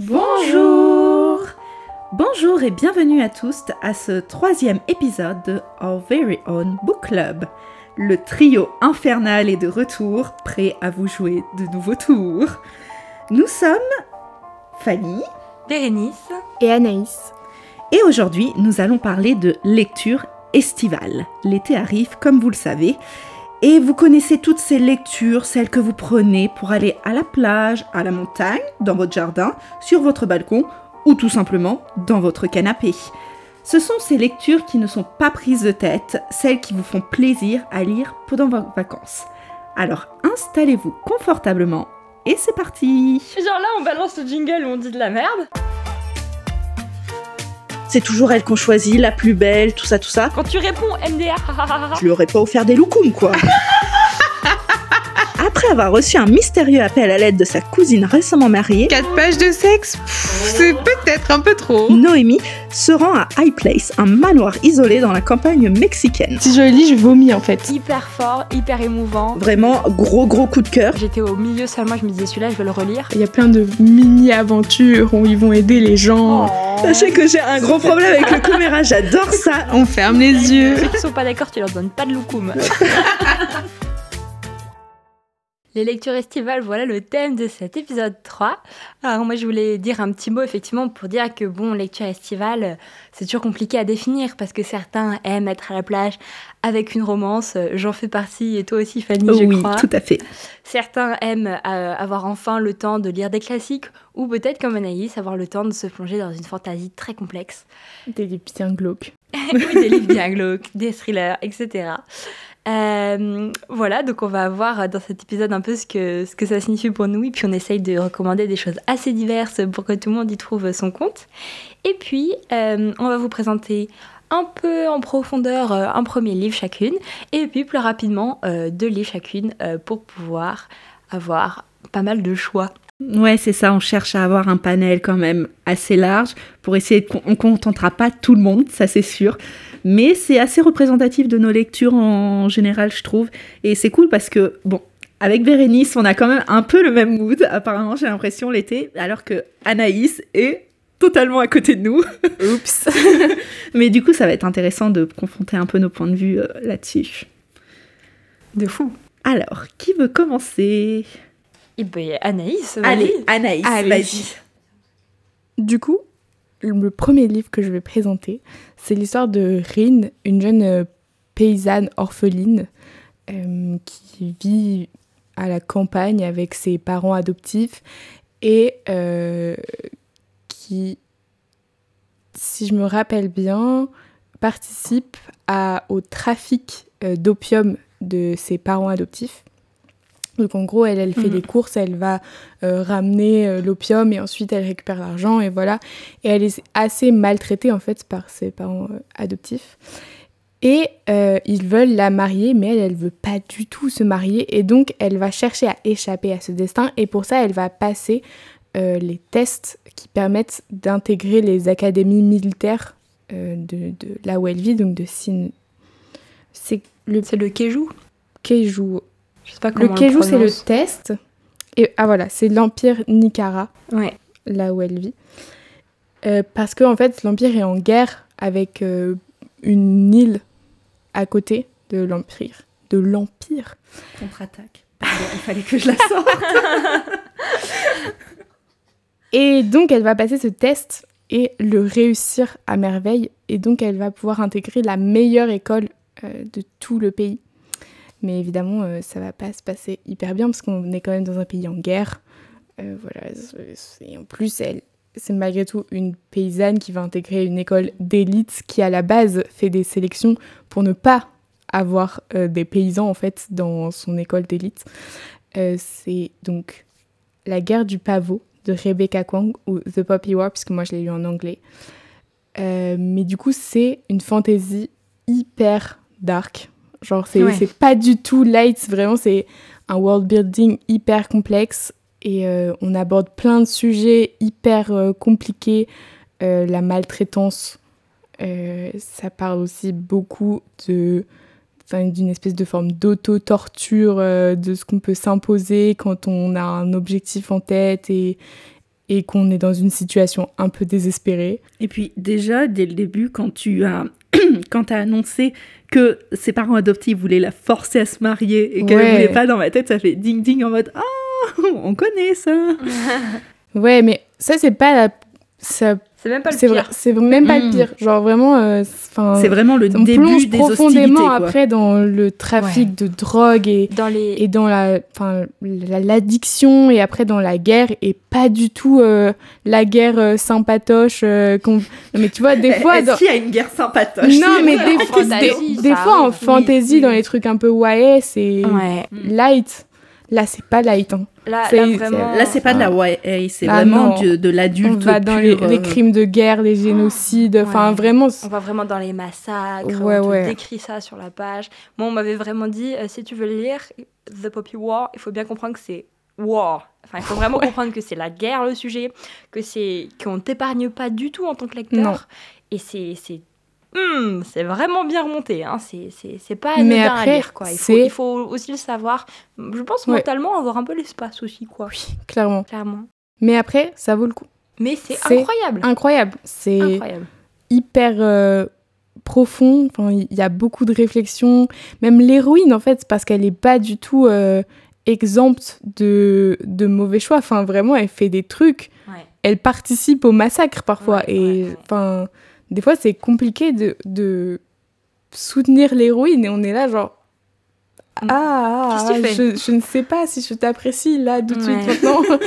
Bonjour Bonjour et bienvenue à tous à ce troisième épisode de Our Very Own Book Club. Le trio infernal est de retour, prêt à vous jouer de nouveaux tours. Nous sommes Fanny Bérénice et Anaïs. Et aujourd'hui, nous allons parler de lecture estivale. L'été arrive, comme vous le savez, et vous connaissez toutes ces lectures, celles que vous prenez pour aller à la plage, à la montagne, dans votre jardin, sur votre balcon ou tout simplement dans votre canapé. Ce sont ces lectures qui ne sont pas prises de tête, celles qui vous font plaisir à lire pendant vos vacances. Alors installez-vous confortablement et c'est parti Genre là on balance le jingle où on dit de la merde c'est toujours elle qu'on choisit, la plus belle, tout ça, tout ça. Quand tu réponds MDA, je lui aurais pas offert des loukoums, quoi. Après avoir reçu un mystérieux appel à l'aide de sa cousine récemment mariée, 4 pages de sexe, c'est peut-être un peu trop. Noémie se rend à High Place, un manoir isolé dans la campagne mexicaine. Si je le lis, je vomis en fait. Hyper fort, hyper émouvant. Vraiment gros gros coup de cœur. J'étais au milieu seulement, je me disais celui-là, je vais le relire. Il y a plein de mini-aventures où ils vont aider les gens. Oh. Sachez que j'ai un gros problème avec le coméra, j'adore ça. On ferme les yeux. Ceux qui sont pas d'accord, tu leur donnes pas de loukoum. Les lectures estivales, voilà le thème de cet épisode 3. Alors moi je voulais dire un petit mot effectivement pour dire que bon, lecture estivale, c'est toujours compliqué à définir parce que certains aiment être à la plage avec une romance, j'en fais partie et toi aussi Fanny, je oui, crois. tout à fait. Certains aiment euh, avoir enfin le temps de lire des classiques ou peut-être comme Anaïs, avoir le temps de se plonger dans une fantaisie très complexe. Des livres bien glauques. oui, des livres bien glauques, des thrillers, etc. Euh, voilà, donc on va voir dans cet épisode un peu ce que, ce que ça signifie pour nous, et puis on essaye de recommander des choses assez diverses pour que tout le monde y trouve son compte. Et puis, euh, on va vous présenter un peu en profondeur euh, un premier livre chacune, et puis plus rapidement deux livres chacune pour pouvoir avoir pas mal de choix. Ouais, c'est ça, on cherche à avoir un panel quand même assez large pour essayer de... On contentera pas tout le monde, ça c'est sûr, mais c'est assez représentatif de nos lectures en général, je trouve, et c'est cool parce que, bon, avec Bérénice, on a quand même un peu le même mood, apparemment j'ai l'impression l'été, alors que Anaïs est totalement à côté de nous. Oups. mais du coup, ça va être intéressant de confronter un peu nos points de vue euh, là-dessus. De fou. Alors, qui veut commencer? Et ben Anaïs, Allez, Anaïs, Allez. vas-y. Du coup, le premier livre que je vais présenter, c'est l'histoire de Rin, une jeune euh, paysanne orpheline euh, qui vit à la campagne avec ses parents adoptifs et euh, qui, si je me rappelle bien, participe au trafic d'opium de ses parents adoptifs. Donc en gros, elle, elle fait Mhm. des courses, elle va euh, ramener euh, l'opium et ensuite elle récupère l'argent et voilà. Et elle est assez maltraitée en fait par ses parents euh, adoptifs. Et ils veulent la marier, mais elle, elle veut pas du tout se marier. Et donc, elle va chercher à échapper à ce destin. Et pour ça, elle va passer les tests qui permettent d'intégrer les académies militaires de, de là où elle vit, donc de Sin. C'est le le Keju? Keiju. Je sais pas comment Le Keiju, c'est le test. Et ah voilà, c'est l'Empire Nicara, Ouais. là où elle vit. Euh, parce que en fait, l'Empire est en guerre avec euh, une île à côté de l'Empire. De l'Empire. Contre-attaque. Il fallait que je la sorte. Et donc, elle va passer ce test et le réussir à merveille. Et donc, elle va pouvoir intégrer la meilleure école euh, de tout le pays. Mais évidemment, euh, ça va pas se passer hyper bien parce qu'on est quand même dans un pays en guerre. Euh, voilà. Et en plus, elle, c'est malgré tout une paysanne qui va intégrer une école d'élite qui, à la base, fait des sélections pour ne pas avoir euh, des paysans, en fait, dans son école d'élite. Euh, c'est donc La guerre du pavot de Rebecca Kwong ou The Poppy War, puisque moi je l'ai lu en anglais. Mais du coup, c'est une fantasy hyper dark. Genre, c'est Ouais. pas du tout light, vraiment, c'est un world building hyper complexe. Et euh, on aborde plein de sujets hyper euh, compliqués. Euh, la maltraitance, ça parle aussi beaucoup de d'une espèce de forme d'auto-torture, de ce qu'on peut s'imposer quand on a un objectif en tête et, et qu'on est dans une situation un peu désespérée. Et puis déjà, dès le début, quand tu as, quand as annoncé que ses parents adoptifs voulaient la forcer à se marier et qu'elle ne Ouais. voulait pas dans ma tête, ça fait ding ding en mode Ah, on connaît ça Ouais, mais ça, c'est pas la. ça- C'est même pas le C'est vrai, pire. c'est même pas Mm. le pire. Genre vraiment, euh, enfin, C'est vraiment le on début plonge des hostilités. profondément quoi. après dans le trafic Ouais. de drogue et, Dans les. et dans la, enfin, la- l'addiction et après dans la guerre et pas du tout euh, la guerre euh, sympatoche. euh, qu'on- non, mais tu vois, des fois. Est-ce dans- qu'il y a une guerre sympatoche? Non, mais En des, fantasy, des- des fois en arrive. fantasy, Oui, dans oui. les trucs un peu YA, c'est Ouais. light. Là, c'est pas light. hein. Là, vraiment. Là, c'est pas de la YA, c'est Ah vraiment de, de On l'adulte. va dans les, pur, les euh, crimes de guerre, les génocides. Enfin, Ouais. vraiment. On va vraiment dans les massacres, Ouais, on te ouais. décrit ça sur la page. Moi, on m'avait vraiment dit, euh, si tu veux lire, The Poppy War, il faut bien comprendre que c'est war. Enfin, il faut vraiment comprendre que c'est la guerre le sujet, que c'est qu'on t'épargne pas du tout en tant que lecteur. Non. Et c'est c'est hmm, c'est vraiment bien remonté. Hein. C'est pas Mais anodin après, à lire. Quoi. Il, faut, il faut aussi le savoir. Je pense Ouais. mentalement avoir un peu l'espace aussi, quoi. Oui, clairement. Clairement. Mais après, ça vaut le coup. Mais c'est incroyable. Incroyable. C'est hyper euh, profond. Enfin, il y a beaucoup de réflexions. Même l'héroïne, en fait, parce qu'elle n'est pas du tout euh, exempte de, de mauvais choix. Enfin, vraiment, elle fait des trucs. Ouais. Elle participe au massacre parfois. Ouais, et enfin, des fois, c'est compliqué de, de soutenir l'héroïne. Et on est là, genre. Mm. Ah, Qu'est-ce que tu fais je, je ne sais pas si je t'apprécie là tout de suite maintenant.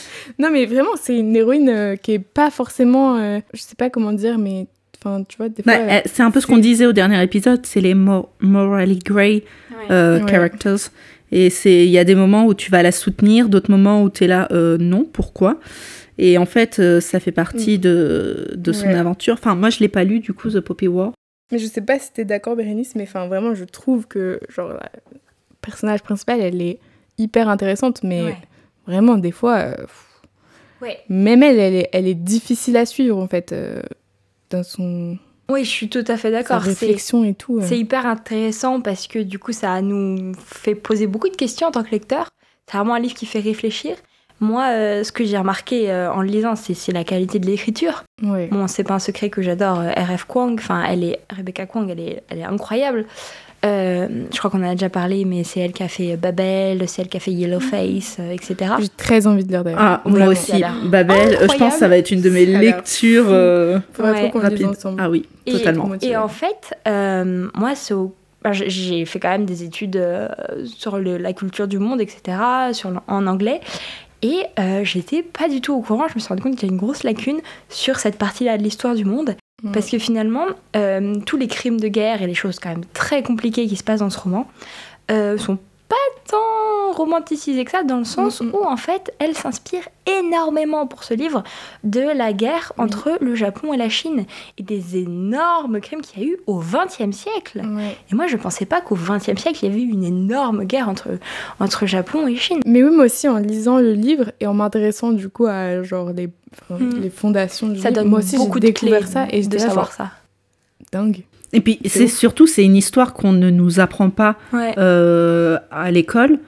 non mais vraiment c'est une héroïne euh, qui est pas forcément, euh, je sais pas comment dire mais enfin tu vois des fois. Ouais, euh, c'est un peu ce qu'on disait au dernier épisode, c'est les mo- morally grey euh, Ouais. characters. Et c'est, il y a des moments où tu vas la soutenir, d'autres moments où tu es là, euh, non, pourquoi? Et en fait, euh, ça fait partie de, de son Ouais. aventure. Enfin, moi, je l'ai pas lu, du coup, The Poppy War. Mais je sais pas si t'es d'accord Bérénice mais enfin vraiment je trouve que genre la personnage principal elle est hyper intéressante mais Ouais. vraiment des fois euh, Ouais. même elle elle est, elle est difficile à suivre en fait euh, dans son Oui, je suis tout à fait d'accord. C'est réflexion et tout. euh. c'est hyper intéressant parce que du coup, ça nous fait poser beaucoup de questions en tant que lecteur. C'est vraiment un livre qui fait réfléchir. Moi, euh, ce que j'ai remarqué euh, en le lisant, c'est c'est la qualité de l'écriture. Ouais. Bon, c'est pas un secret que j'adore euh, R.F. Kwang. Enfin, elle est Rebecca Kwang, elle est, elle est incroyable. Euh, je crois qu'on en a déjà parlé, mais c'est elle qui a fait Babel, c'est elle qui a fait Yellowface, euh, etc. J'ai très envie de lire d'ailleurs. Ah, moi Vraiment. Aussi. Babel, je pense que ça va être une de mes lectures euh, Ouais. rapides. ensemble. Ah oui, Et- totalement. Et en fait, euh, moi, c'est au- j'ai- fait quand même des études euh, sur le- la culture du monde, etc., sur, en anglais. Et euh, j'étais pas du tout au courant. Je me suis rendu compte qu'il y a une grosse lacune sur cette partie-là de l'histoire du monde. Mm. Parce que finalement, euh, tous les crimes de guerre et les choses quand même très compliquées qui se passent dans ce roman euh, sont pas tant romanticisées que ça, dans le sens Mhm. où en fait, elle s'inspire énormément pour ce livre de la guerre Oui. entre le Japon et la Chine et des énormes crimes qu'il y a eu au XXe siècle. Et moi, je pensais pas qu'au XXe siècle, il y avait eu une énorme guerre entre, entre Japon et Chine. Mais oui, moi aussi, en lisant le livre et en m'intéressant du coup à genre les, enfin, Mm. les fondations du Ça livre, donne moi aussi j'ai de clés découvert ça et de là savoir ça. Dingue. Et puis, C'est surtout, c'est une histoire qu'on ne nous apprend pas Ouais. euh, à l'école.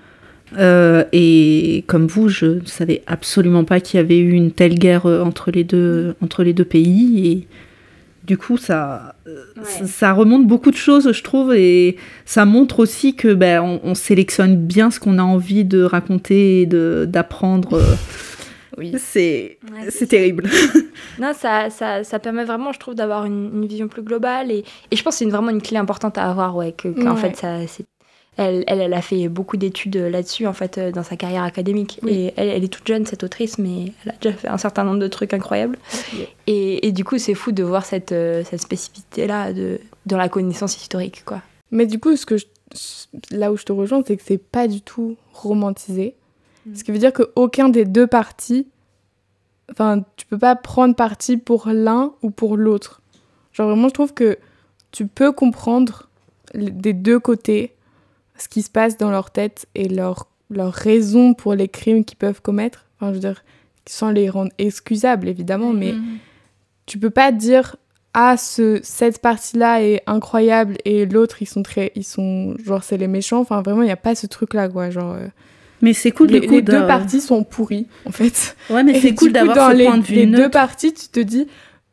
Euh, et comme vous, je ne savais absolument pas qu'il y avait eu une telle guerre euh, entre les deux, entre les deux pays. Et du coup, ça, ça, ça remonte beaucoup de choses, je trouve. Et ça montre aussi que ben, on, on sélectionne bien ce qu'on a envie de raconter et de- d'apprendre. Euh. Oui. C'est Ouais, terrible. Non, ça, ça, ça permet vraiment, je trouve, d'avoir une, une vision plus globale. Et, et je pense que c'est vraiment une clé importante à avoir, ouais, que, Ouais. fait, ça, elle, elle, elle a fait beaucoup d'études là-dessus, en fait, euh, dans sa carrière académique. Oui. Et elle, elle est toute jeune, cette autrice, mais elle a déjà fait un certain nombre de trucs incroyables. Et, et du coup, c'est fou de voir cette, euh, cette spécificité-là dans la connaissance historique, quoi. Mais du coup, ce que je- là où je te rejoins, c'est que c'est pas du tout romantisé. Mm. Ce qui veut dire qu'aucun des deux partis, enfin, tu peux pas prendre parti pour l'un ou pour l'autre. Genre vraiment, je trouve que tu peux comprendre des deux côtés ce qui se passe dans leur tête et leur, leur raison pour les crimes qu'ils peuvent commettre. Enfin, je veux dire, sans les rendre excusables, évidemment, mais tu peux pas dire ah ce cette partie là est incroyable et l'autre ils sont très ils sont genre c'est les méchants enfin vraiment il y a pas ce truc là quoi genre euh, Mais c'est cool les, du coup. les deux de- parties sont pourries, en fait. Ouais, mais Et c'est cool d'avoir dans ce les, point de vue les deux parties, tu te dis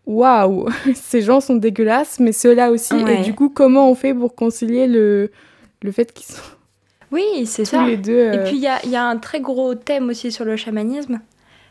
waouh, ces gens sont dégueulasses, mais ceux-là aussi. Ouais. Et du coup, comment on fait pour concilier le, le fait qu'ils sont Oui, c'est ça. les deux. euh, Et puis il y a, il y a un très gros thème aussi sur le chamanisme,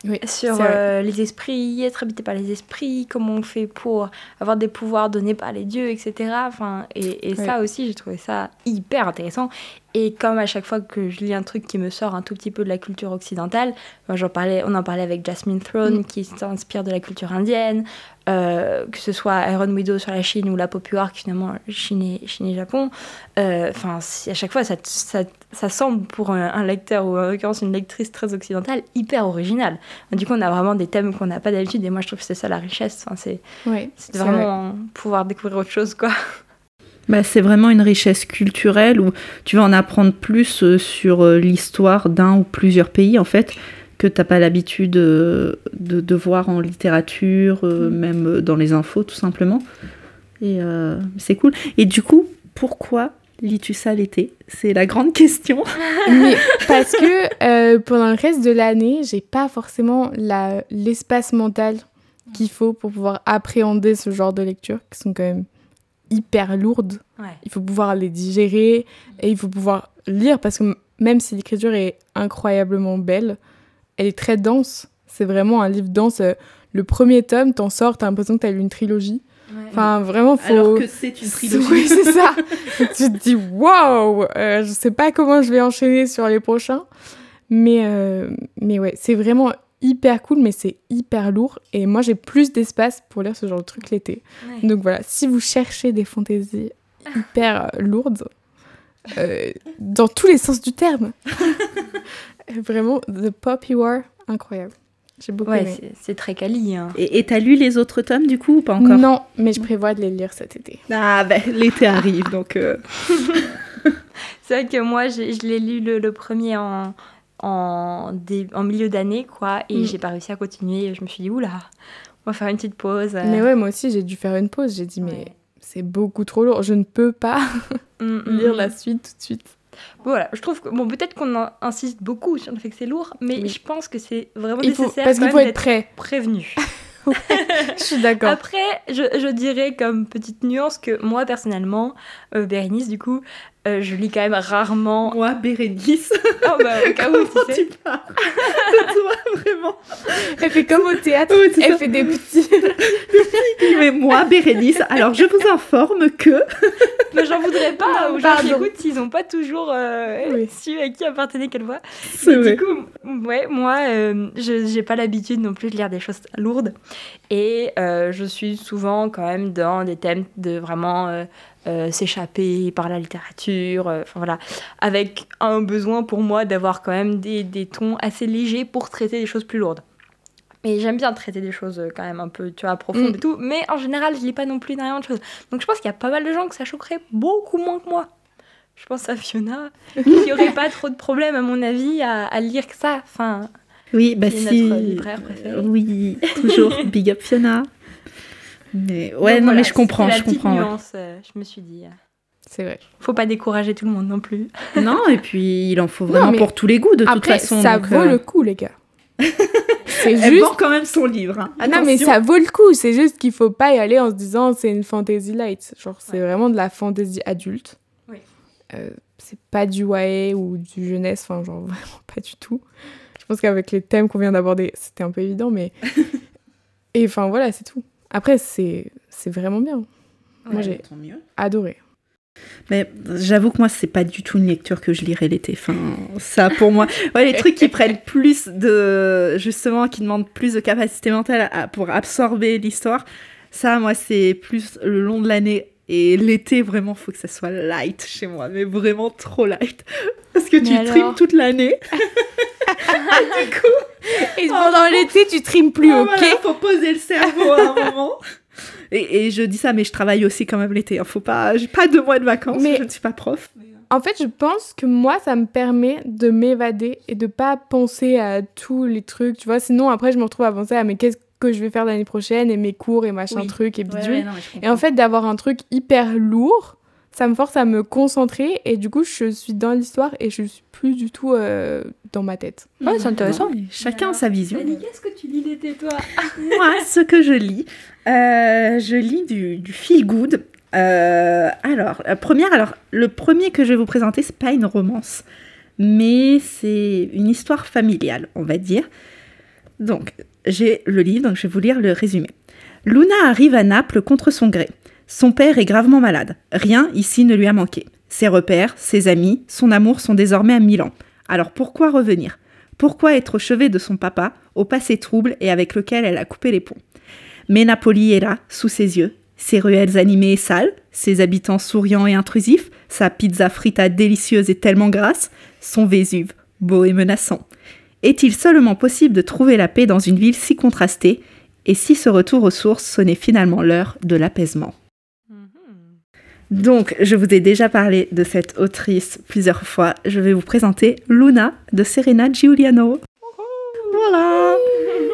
oui, sur euh, les esprits, être habité par les esprits, comment on fait pour avoir des pouvoirs donnés par les dieux, etc. Enfin, et et ça aussi, j'ai trouvé ça hyper intéressant. Et comme à chaque fois que je lis un truc qui me sort un tout petit peu de la culture occidentale, moi, j'en parlais, on en parlait avec Jasmine Throne, Mm. qui s'inspire de la culture indienne, euh, que ce soit Iron Widow sur la Chine ou la Pop War, qui finalement Chine et, Chine et Japon. Euh, Enfin, à chaque fois, ça, ça, ça semble pour un, un lecteur ou en l'occurrence une lectrice très occidentale hyper original. Du coup, on a vraiment des thèmes qu'on n'a pas d'habitude et moi, je trouve que c'est ça la richesse. C'est vrai. vraiment pouvoir découvrir autre chose, quoi. Bah, c'est vraiment une richesse culturelle où tu vas en apprendre plus euh, sur euh, l'histoire d'un ou plusieurs pays en fait que t'as pas l'habitude euh, de, de voir en littérature, Mm. même dans les infos tout simplement. Et euh, c'est cool. Et du coup, pourquoi lis-tu ça l'été? C'est la grande question. Mais parce que euh, pendant le reste de l'année, j'ai pas forcément l'espace mental qu'il faut pour pouvoir appréhender ce genre de lectures qui sont quand même hyper lourdes. Ouais. Il faut pouvoir les digérer et il faut pouvoir lire parce que même si l'écriture est incroyablement belle, elle est très dense. C'est vraiment un livre dense. Le premier tome, t'en sors, t'as l'impression que t'as lu une trilogie. Enfin, vraiment, faut. c'est une Oui, c'est ça. Tu te dis, waouh, euh, je sais pas comment je vais enchaîner sur les prochains. Mais, euh, mais ouais, c'est vraiment hyper cool, mais c'est hyper lourd. Et moi, j'ai plus d'espace pour lire ce genre de truc l'été. Ouais. Donc voilà, si vous cherchez des fantaisies hyper euh, lourdes, euh, dans tous les sens du terme, vraiment, The Pop You Are, incroyable. J'ai beaucoup Ouais, aimé. c'est- c'est très quali. Hein. Et t'as lu les autres tomes du coup ou pas encore? Non, mais je prévois de les lire cet été. Ah ben l'été arrive donc. euh, C'est vrai que moi, je l'ai lu le, le premier en, en, milieu d'année, quoi, et Mm. j'ai pas réussi à continuer. Je me suis dit, oula, on va faire une petite pause. Mais ouais, moi aussi, j'ai dû faire une pause. J'ai dit, mais c'est beaucoup trop lourd. Je ne peux pas Mm, mm, lire mm. la suite tout de suite. Voilà, je trouve que, bon, peut-être qu'on insiste beaucoup sur le fait que c'est lourd, mais Oui. je pense que c'est vraiment Il faut, nécessaire parce qu'il faut être prêt. prévenu. Je suis d'accord. Après, je, je dirais comme petite nuance que moi, personnellement, euh, Bérénice, du coup, euh, je lis quand même rarement. Moi Bérénice. Oh, bah, au cas où, Comment tu sais. tu parles de toi vraiment Elle fait comme au théâtre. Oui, c'est Elle ça. fait des petits. Mais moi, Bérénice, alors je vous informe que. Mais j'en voudrais pas Non, aux gens qui écoutent s'ils n'ont pas toujours euh, Oui. su à qui appartenait quelle voix. C'est Mais vrai. du coup, ouais, moi, euh, je j'ai pas l'habitude non plus de lire des choses lourdes. Et je suis souvent quand même dans des thèmes de vraiment euh, s'échapper par la littérature. euh, Enfin voilà, avec un besoin pour moi d'avoir quand même des, des tons assez légers pour traiter des choses plus lourdes. Et j'aime bien traiter des choses euh, quand même un peu, tu vois, profondes Mm. et tout. Mais en général, je lis pas non plus énormément de choses. Donc je pense qu'il y a pas mal de gens que ça choquerait beaucoup moins que moi. Je pense à Fiona, qui aurait pas trop de problèmes, à mon avis, à, à lire que ça. Enfin, Oui, bah si. notre libraire préféré. Oui, toujours. Big up Fiona. Mais ouais, donc non, voilà, mais je comprends, je comprends. ouais. nuance, euh, je me suis dit. euh, C'est vrai. Faut pas décourager tout le monde non plus. Non, et puis il en faut vraiment pour tous les goûts de toute Après, façon. ça donc, vaut euh, le coup, les gars. c'est Elle juste. vend quand même son livre. hein. Non, mais ça vaut le coup. C'est juste qu'il faut pas y aller en se disant c'est une fantasy light. Genre, c'est Ouais. vraiment de la fantasy adulte. Oui. Euh, c'est pas du YA ou du jeunesse. Enfin, genre, vraiment pas du tout. Je pense qu'avec les thèmes qu'on vient d'aborder, c'était un peu évident, mais. Et enfin, voilà, c'est tout. Après, c'est c'est vraiment bien. Moi, j'ai Tant mieux. adoré. Mais j'avoue que moi, c'est pas du tout une lecture que je lirais l'été. Enfin, ça pour moi. Ouais, les trucs qui prennent plus de. Justement, qui demandent plus de capacité mentale à- pour absorber l'histoire. Ça, moi, c'est plus le long de l'année. Et l'été, vraiment, faut que ça soit light chez moi. Mais vraiment trop light. Parce que tu Mais trimes alors toute l'année. du coup, Et pendant l'été, tu trimes plus, ah, ok voilà, faut poser le cerveau à un moment. Et, et je dis ça, mais je travaille aussi quand même l'été. hein. Faut pas, j'ai pas deux mois de vacances. Mais- Je ne suis pas prof. En fait, je pense que moi, ça me permet de m'évader et de pas penser à tous les trucs, tu vois. Sinon, après, je me retrouve à penser à mais qu'est-ce que je vais faire l'année prochaine et mes cours et machin Oui. truc et bidule. Et en fait, d'avoir un truc hyper lourd, ça me force à me concentrer et du coup, je suis dans l'histoire et je suis plus du tout euh, dans ma tête. Ouais, c'est intéressant. Chacun a sa vision. Qu'est-ce que tu lis l'été, toi Moi, ce que je lis, euh, je lis du, du feel good. Euh, alors, la première, alors, le premier que je vais vous présenter, c'est pas une romance, mais c'est une histoire familiale, on va dire. Donc, j'ai le livre, donc je vais vous lire le résumé. Luna arrive à Naples contre son gré. Son père est gravement malade. Rien ici ne lui a manqué. Ses repères, ses amis, son amour sont désormais à Milan. Alors pourquoi revenir? Pourquoi être au chevet de son papa, au passé trouble et avec lequel elle a coupé les ponts? Mais Napoli est là, sous ses yeux, ses ruelles animées et sales, ses habitants souriants et intrusifs, sa pizza frita délicieuse et tellement grasse, son Vésuve, beau et menaçant. Est-il seulement possible de trouver la paix dans une ville si contrastée? Et si ce retour aux sources sonnait finalement l'heure de l'apaisement? Donc, je vous ai déjà parlé de cette autrice plusieurs fois. Je vais vous présenter Luna de Serena Giuliano. Voilà.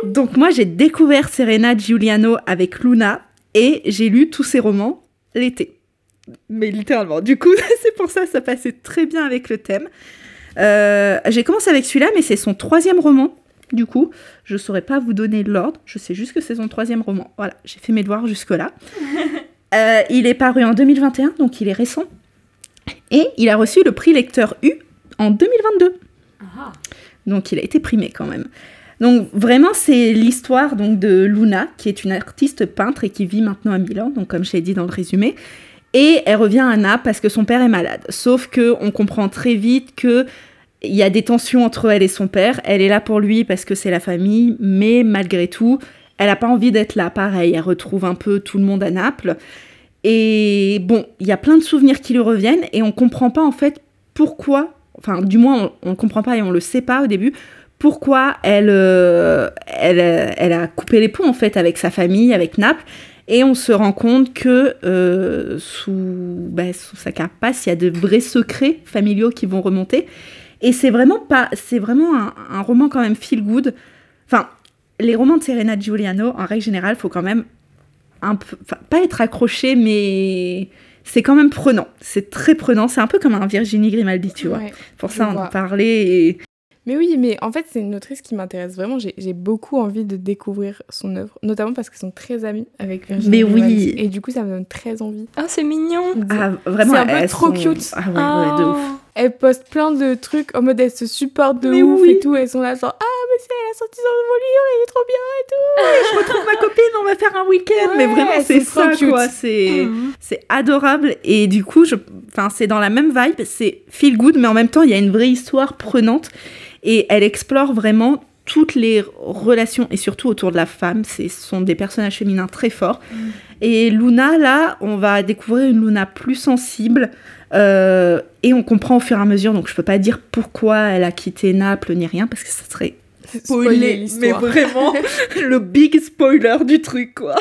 Donc moi, j'ai découvert Serena Giuliano avec Luna et j'ai lu tous ses romans l'été. Mais littéralement. Du coup, c'est pour ça que ça passait très bien avec le thème. Euh, j'ai commencé avec celui-là, mais c'est son troisième roman. Du coup, je saurais pas vous donner l'ordre. Je sais juste que c'est son troisième roman. Voilà, j'ai fait mes devoirs jusque-là. Euh, il est paru en 2021, donc il est récent. Et il a reçu le prix lecteur U en 2022. Donc il a été primé quand même. Donc vraiment c'est l'histoire donc de Luna qui est une artiste peintre et qui vit maintenant à Milan donc comme je l'ai dit dans le résumé et elle revient à Naples parce que son père est malade. Sauf que on comprend très vite que il y a des tensions entre elle et son père. Elle est là pour lui parce que c'est la famille, mais malgré tout, elle n'a pas envie d'être là. Pareil, elle retrouve un peu tout le monde à Naples. Et bon, il y a plein de souvenirs qui lui reviennent et on comprend pas en fait pourquoi, enfin du moins on, ne comprend pas et on le sait pas au début, pourquoi elle, euh, elle, elle, a coupé les ponts en fait avec sa famille, avec Naples. Et on se rend compte que euh, sous, bah, sous sa carapace, il y a de vrais secrets familiaux qui vont remonter. Et c'est vraiment pas, c'est vraiment un, un, roman quand même feel good. Enfin, les romans de Serena Giuliano, en règle générale, faut quand même un peu, pas être accroché, mais c'est quand même prenant. C'est très prenant. C'est un peu comme un Virginie Grimaldi, tu vois. Pour ça, on en parlait. Et... Mais oui, mais en fait, c'est une autrice qui m'intéresse vraiment. J'ai beaucoup envie de découvrir son œuvre, notamment parce qu'ils sont très amis avec Virginie Mais Grimaldi. oui. Et du coup, ça me donne très envie. Ah, c'est mignon. Ah, vraiment, C'est un peu trop sont- cute. Ah ouais, ouais, de Oh. ouf. Elle poste plein de trucs en mode elle se supporte de Mais ouf oui. et tout. Elles sont là genre ah mais c'est elle a sorti son nouveau livre, il est trop bien et tout. je retrouve ma copine, on va faire un week-end. Ouais, mais vraiment, c'est ça, cute. quoi. C'est Mhm. c'est adorable. Et du coup, je... enfin, c'est dans la même vibe. C'est feel good, mais en même temps, il y a une vraie histoire prenante. Et elle explore vraiment toutes les relations, et surtout autour de la femme. Ce sont des personnages féminins très forts. Et Luna, là, on va découvrir une Luna plus sensible. Euh, et on comprend au fur et à mesure, donc je peux pas dire pourquoi elle a quitté Naples ni rien, parce que ça serait spoiler, mais vraiment le big spoiler du truc, quoi.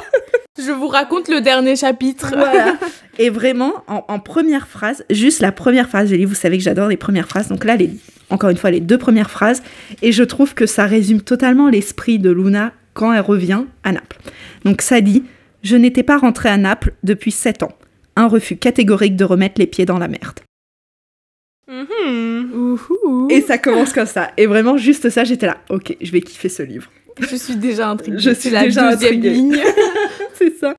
Je vous raconte le dernier chapitre. Voilà. Et vraiment, en, en première phrase, juste la première phrase, j'ai dit, vous savez que j'adore les premières phrases, donc là, les, encore une fois, les deux premières phrases, et je trouve que ça résume totalement l'esprit de Luna quand elle revient à Naples. Donc ça dit, je n'étais pas rentrée à Naples depuis sept ans. Un refus catégorique de remettre les pieds dans la merde. Mhm. Ouhou. Et ça commence comme ça. Et vraiment, juste ça, j'étais là, ok, je vais kiffer ce livre. je suis déjà intriguée. Je C'est suis la déjà deuxième intriguée. ligne. C'est ça.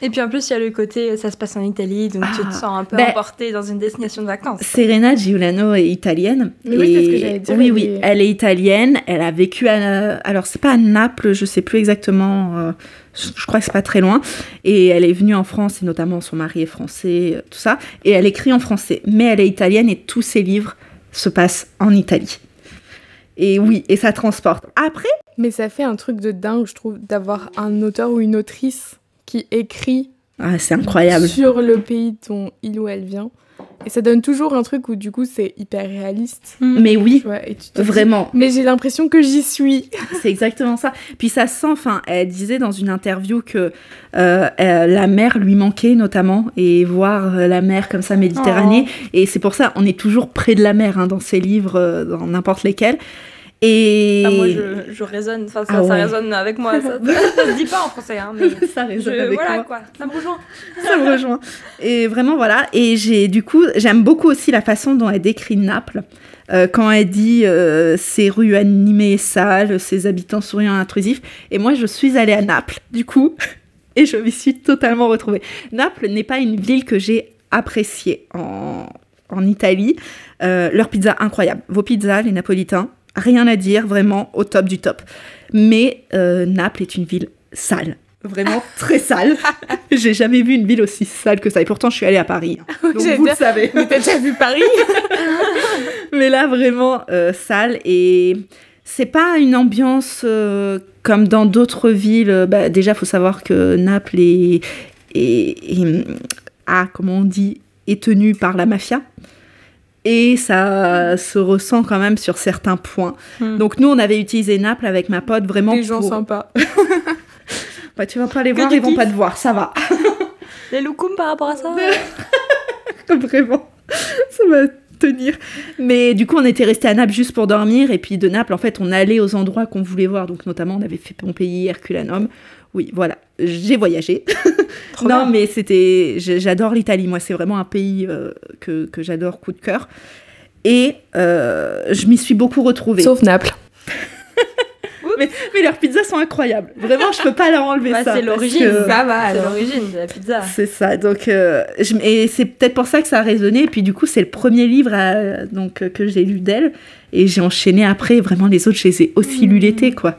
Et puis en plus, il y a le côté, ça se passe en Italie, donc tu Ah, te sens un peu ben- emporté dans une destination de vacances. Serena Giuliano est italienne. Mais oui, c'est ce que j'allais dire, Oui, elle oui, est- elle est italienne. Elle a vécu à. Alors, c'est pas à Naples, je sais plus exactement. euh, je je crois que c'est pas très loin. Et elle est venue en France, et notamment son mari est français, euh, tout ça. Et elle écrit en français. Mais elle est italienne et tous ses livres se passent en Italie. Et oui, et ça transporte. Après, Mais ça fait un truc de dingue, je trouve, d'avoir un auteur ou une autrice qui écrit ah, c'est incroyable. sur le pays dont il ou elle vient. Et ça donne toujours un truc où du coup c'est hyper réaliste. Mais oui, Tu vois, et tu te dis, vraiment. Mais j'ai l'impression que j'y suis. C'est exactement ça. Puis ça sent, enfin, elle disait dans une interview que euh, euh, la mer lui manquait notamment, et voir euh, la mer comme ça, Méditerranée. Et c'est pour ça, on est toujours près de la mer hein, dans ses livres, dans n'importe lesquels. Et Enfin, moi, je, je. Enfin, ça, Ah ça résonne avec moi. Ça, ça se dit pas en français, hein, mais ça je, résonne avec voilà moi. quoi. Ça me rejoint. ça me rejoint. Et vraiment, voilà. Et j'ai, du coup, j'aime beaucoup aussi la façon dont elle décrit Naples. Euh, quand elle dit euh, ces rues animées et sales, ses habitants souriants et intrusifs. Et moi, je suis allée à Naples, du coup, et je m'y suis totalement retrouvée. Naples n'est pas une ville que j'ai appréciée en, en Italie. Euh, leur pizza, incroyable. Vos pizzas, les napolitains, rien à dire, vraiment au top du top. Mais euh, Naples est une ville sale. Vraiment très sale. J'ai jamais vu une ville aussi sale que ça. Et pourtant, je suis allée à Paris. hein. Donc, vous le savez. Mais t'as déjà vu Paris Mais là, vraiment euh, sale. Et c'est pas une ambiance euh, comme dans d'autres villes. Bah, déjà, faut savoir que Naples est, est- est- ah, comment on dit, est tenue par la mafia. Et ça se ressent quand même sur certains points. Hmm. Donc nous, on avait utilisé Naples avec ma pote vraiment Des gens sympas. Bah, tu vas pas les Que voir, ils vont pas te voir, ça va. Les loukoums par rapport à ça Vraiment, ça va tenir. Mais du coup, on était resté à Naples juste pour dormir. Et puis de Naples, en fait, on allait aux endroits qu'on voulait voir. Donc notamment, on avait fait Pompéi, Herculanum. Oui, voilà, j'ai voyagé. Non, mais c'était... J'adore l'Italie. Moi, c'est vraiment un pays euh, que, que j'adore, coup de cœur. Et euh, je m'y suis beaucoup retrouvée. Sauf Naples. Mais, mais leurs pizzas sont incroyables. Vraiment, je peux pas leur enlever Bah, ça. c'est l'origine. que- Ça va C'est l'origine de la pizza. C'est ça, donc euh, je- et c'est peut-être pour ça que ça a résonné. Et puis du coup, c'est le premier livre à- donc que j'ai lu d'elle, et j'ai enchaîné après. Vraiment, les autres, je les ai aussi lus l'été, quoi.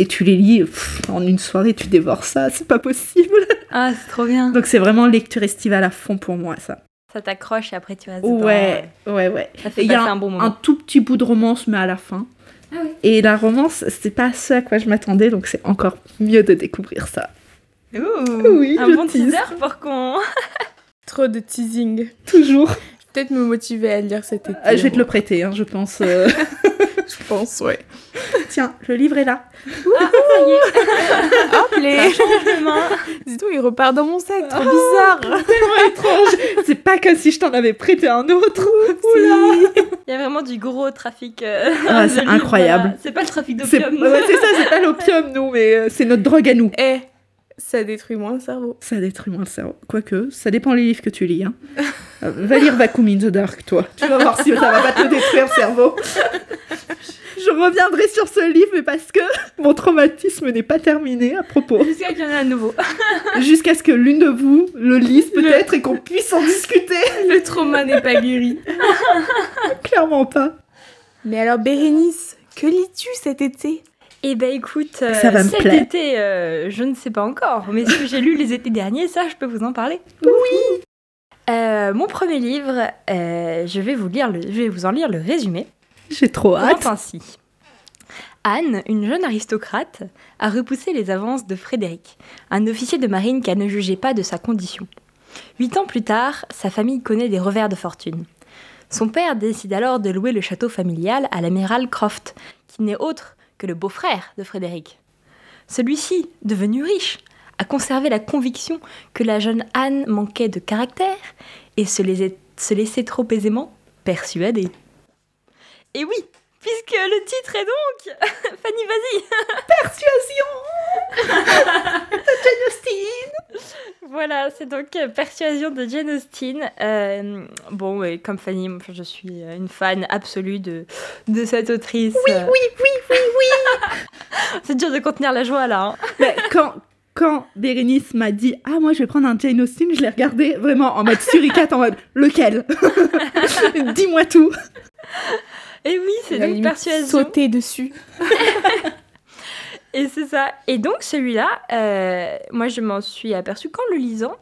Et tu les lis pff, en une soirée, tu dévores ça, c'est pas possible. Ah, c'est trop bien. Donc c'est vraiment lecture estivale à fond pour moi, ça. Ça t'accroche et après tu restes Ouais, dedans, ouais, ouais. Ça Et fait il y a un bon moment. Un tout petit bout de romance, mais à la fin. Ah oui. Et la romance, c'est pas ce à quoi je m'attendais, donc c'est encore mieux de découvrir ça. Ouh, Oui, un je bon tease. teaser pour qu'on. Trop de teasing. Toujours. Peut-être me motiver à le lire cet été. Ah, je vais te le prêter, hein, je pense. euh. Je pense, ouais. Tiens, le livre est là. Ah, ça y est, Hop les ça change de main. Dis donc, il repart dans mon sac, trop Ah. bizarre. étrange. C'est pas comme si je t'en avais prêté un autre. Il y a vraiment du gros trafic. euh, Ah, c'est incroyable. voilà. C'est pas le trafic C'est d'opium. ouais, c'est ça, c'est pas l'opium, nous, mais euh, c'est notre drogue à nous. Eh, ça détruit moins le cerveau. Ça détruit moins le cerveau. Quoique, ça dépend les livres que tu lis. Hein. Euh, va lire Vacuum in the Dark, toi. Tu vas voir si ça va pas te détruire le cerveau. Je reviendrai sur ce livre, mais parce que mon traumatisme n'est pas terminé à propos. Jusqu'à qu'il y en ait un nouveau. Jusqu'à ce que l'une de vous le lise peut-être et qu'on puisse en discuter. Le trauma n'est pas guéri. Clairement pas. Mais alors, Bérénice, que lis-tu cet été? Eh ben écoute, euh, Ça va cet plaire. été, euh, je ne sais pas encore, mais ce que j'ai lu les étés derniers, ça, je peux vous en parler. Oui. mon premier livre, euh, je vais vous lire, le, je vais vous en lire le résumé. J'ai trop hâte. Ainsi. Anne, une jeune aristocrate, a repoussé les avances de Frédéric, un officier de marine qu'elle ne jugeait pas de sa condition. Huit ans plus tard, sa famille connaît des revers de fortune. Son père décide alors de louer le château familial à l'amiral Croft, qui n'est autre que le beau-frère de Frédéric. Celui-ci, devenu riche, a conservé la conviction que la jeune Anne manquait de caractère et se laissait, trop aisément persuader. Et oui, puisque le titre est donc Fanny, vas-y Persuasion Jane Austen Voilà, c'est donc euh, Persuasion de Jane Austen. Euh, bon, comme Fanny, moi, je suis euh, une fan absolue de, de cette autrice. Oui, Oui, oui, oui, oui. C'est dur de contenir la joie là. hein. Mais quand, quand Bérénice m'a dit Ah, moi je vais prendre un Jane Austen, je l'ai regardé vraiment en mode suricate, en mode Lequel? Dis-moi tout. Et oui, c'est donc Persuasion. Sauter dessus. Et c'est ça. Et donc celui-là, euh, moi je m'en suis aperçue qu'en le lisant.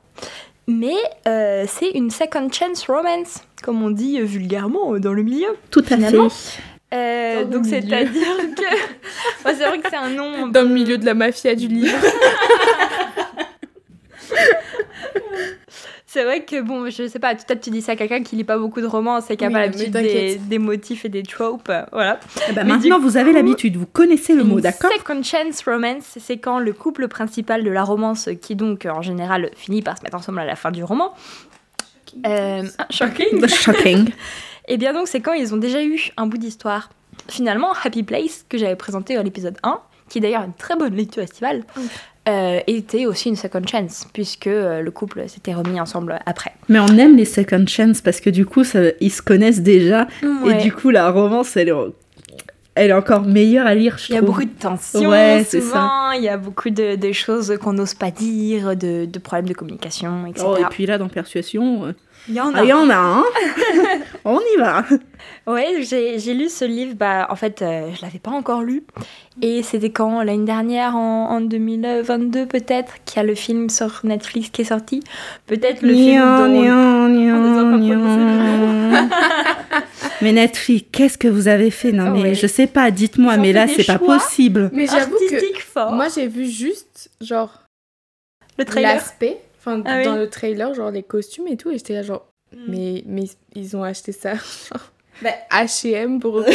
Mais euh, c'est une second chance romance, comme on dit euh, vulgairement dans le milieu. Tout à Finalement. fait. Euh, Dans le donc c'est-à-dire que... C'est vrai que c'est un nom... Dans le milieu de la mafia du livre. C'est vrai que, bon, je sais pas, peut-être tu dis ça à quelqu'un qui lit pas beaucoup de romans et qui a Oui, pas l'habitude des, des motifs et des tropes, euh, voilà. Eh ben, Mais maintenant, vous avez l'habitude, vous connaissez le mot, d'accord? Second chance romance, c'est quand le couple principal de la romance, qui donc en général finit par se mettre ensemble à la fin du roman, euh, shocking. Shocking. Et bien donc c'est quand ils ont déjà eu un bout d'histoire finalement, Happy Place, que j'avais présenté dans l'épisode 1, qui d'ailleurs une très bonne lecture estivale, euh, était aussi une second chance, puisque euh, le couple s'était remis ensemble après. Mais on aime les second chances parce que du coup, ça, ils se connaissent déjà. Et Ouais. du coup, la romance, elle est, elle est encore meilleure à lire, je Il y a trouve. beaucoup de tensions, Ouais, souvent, il y a beaucoup de, de choses qu'on n'ose pas dire, de, de problèmes de communication, etc. Oh, et puis là, dans Persuasion, euh, il y en a. ah, il y en a un. on y va. Ouais, j'ai j'ai lu ce livre, bah, en fait, euh, je l'avais pas encore lu. Et c'était quand? L'année dernière, en, en 2022 peut-être, qu'il y a le film sur Netflix qui est sorti. Peut-être le film dont... nian, nian, nian. Mais Netflix, qu'est-ce que vous avez fait? Non, mais Ouais. je sais pas, dites-moi, mais là, c'est pas possible. Mais j'avoue que fort. moi j'ai vu juste genre le trailer. l'aspect, enfin Ah oui. dans le trailer, genre les costumes et tout, et j'étais là genre, Mm. mais, mais ils ont acheté ça genre Bah. H&M pour 10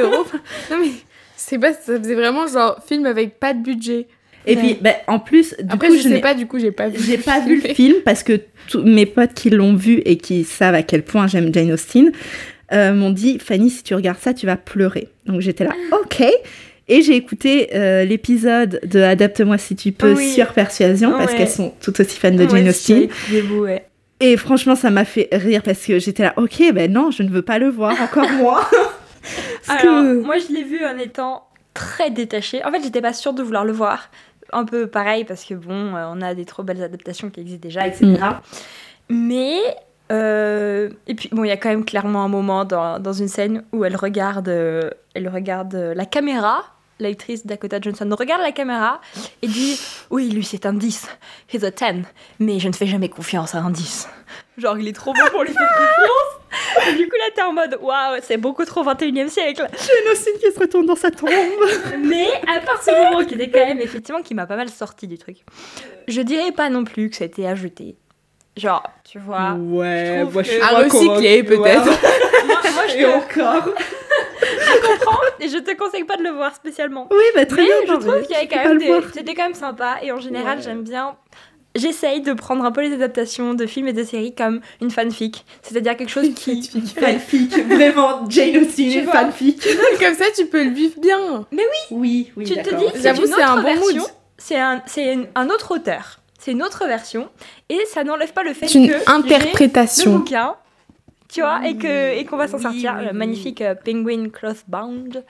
euros. Non mais c'est pas, ça faisait vraiment genre film avec pas de budget. Et Ouais. puis, bah, en plus, du Après coup, je, je sais n'ai pas, du coup j'ai pas vu. J'ai pas vu le film parce que tous mes potes qui l'ont vu et qui savent à quel point j'aime Jane Austen euh, m'ont dit Fanny, si tu regardes ça, tu vas pleurer. Donc j'étais là, ok. Et j'ai écouté euh, l'épisode de Adapte-moi si tu peux Oui. sur Persuasion parce Ouais. qu'elles sont tout aussi fans de Ouais, Jane Austen. ouais. Et franchement, ça m'a fait rire parce que j'étais là, ok, ben non, je ne veux pas le voir, encore. Parce Alors, que- moi, je l'ai vu en étant très détachée. En fait, j'étais pas sûre de vouloir le voir. Un peu pareil, parce que bon, euh, on a des trop belles adaptations qui existent déjà, etc. Mm. Mais. euh, et puis, bon, il y a quand même clairement un moment dans, dans une scène où elle regarde, euh, elle regarde la caméra. L'actrice Dakota Johnson regarde la caméra et dit Oui, lui, c'est un 10. He's a 10. Mais je ne fais jamais confiance à un 10. Genre, il est trop bon pour lui faire confiance. Et du coup, là, t'es en mode Waouh, c'est beaucoup trop 21 e siècle. Austen qui se retourne dans sa tombe. Mais à part ce moment qui était quand même effectivement qui m'a pas mal sorti du truc, je dirais pas non plus que ça a été ajouté. Genre, tu vois. Ouais, je moi je que- suis À recycler, peut-être. ouais. Moi, moi, je, Et te, encore. Je comprends et je te conseille pas de le voir spécialement. Oui, bah très Mais bien. je non, trouve mais qu'il y avait quand même des... C'était quand même sympa et en général Ouais. j'aime bien. J'essaye de prendre un peu les adaptations de films et de séries comme une fanfic. C'est-à-dire quelque chose qui. fanfic, vraiment Jane et vois. fanfic. Comme ça tu peux le vivre bien. Oui, oui, tu te dis, c'est J'avoue, une c'est un bon mood. version, C'est un, c'est une- un autre auteur. C'est une autre version. Et ça n'enlève pas le fait C'est une que. j'ai le interprétation. bouquin, tu vois, et que et qu'on va s'en Oui, sortir. oui, le magnifique euh, Penguin Clothbound.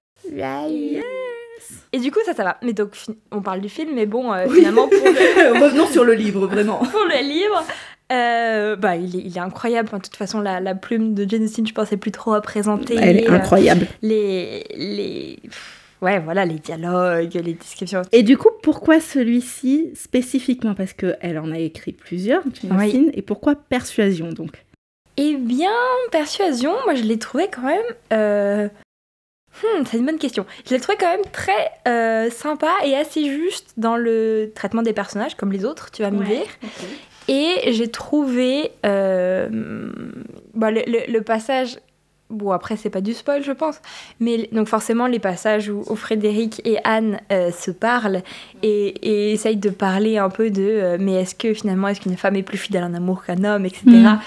Et du coup, ça, ça va. Mais donc, on parle du film, mais bon, euh, finalement, pour le, Revenons sur le livre, vraiment. pour le livre, euh, bah, il, est, il est incroyable. Enfin, de toute façon, la, la plume de Jane Austen, je pensais plus trop à présenter. Elle est euh, incroyable. les, les, ouais, voilà, les dialogues, les descriptions. Et du coup, pourquoi celui-ci spécifiquement? Parce qu'elle en a écrit plusieurs, Jane Oui. Austen, et pourquoi Persuasion donc? Eh bien, Persuasion, moi je l'ai trouvé quand même. euh, hmm, c'est une bonne question. Je l'ai trouvé quand même très euh, sympa et assez juste dans le traitement des personnages, comme les autres, tu vas me dire. Et j'ai trouvé euh, bah, le, le- le passage. Bon, après, c'est pas du spoil, je pense. Mais donc, forcément, les passages où, où Frédéric et Anne euh, se parlent et, et essayent de parler un peu de euh, mais est-ce que finalement, est-ce qu'une femme est plus fidèle à un amour qu'un homme, etc. Mm.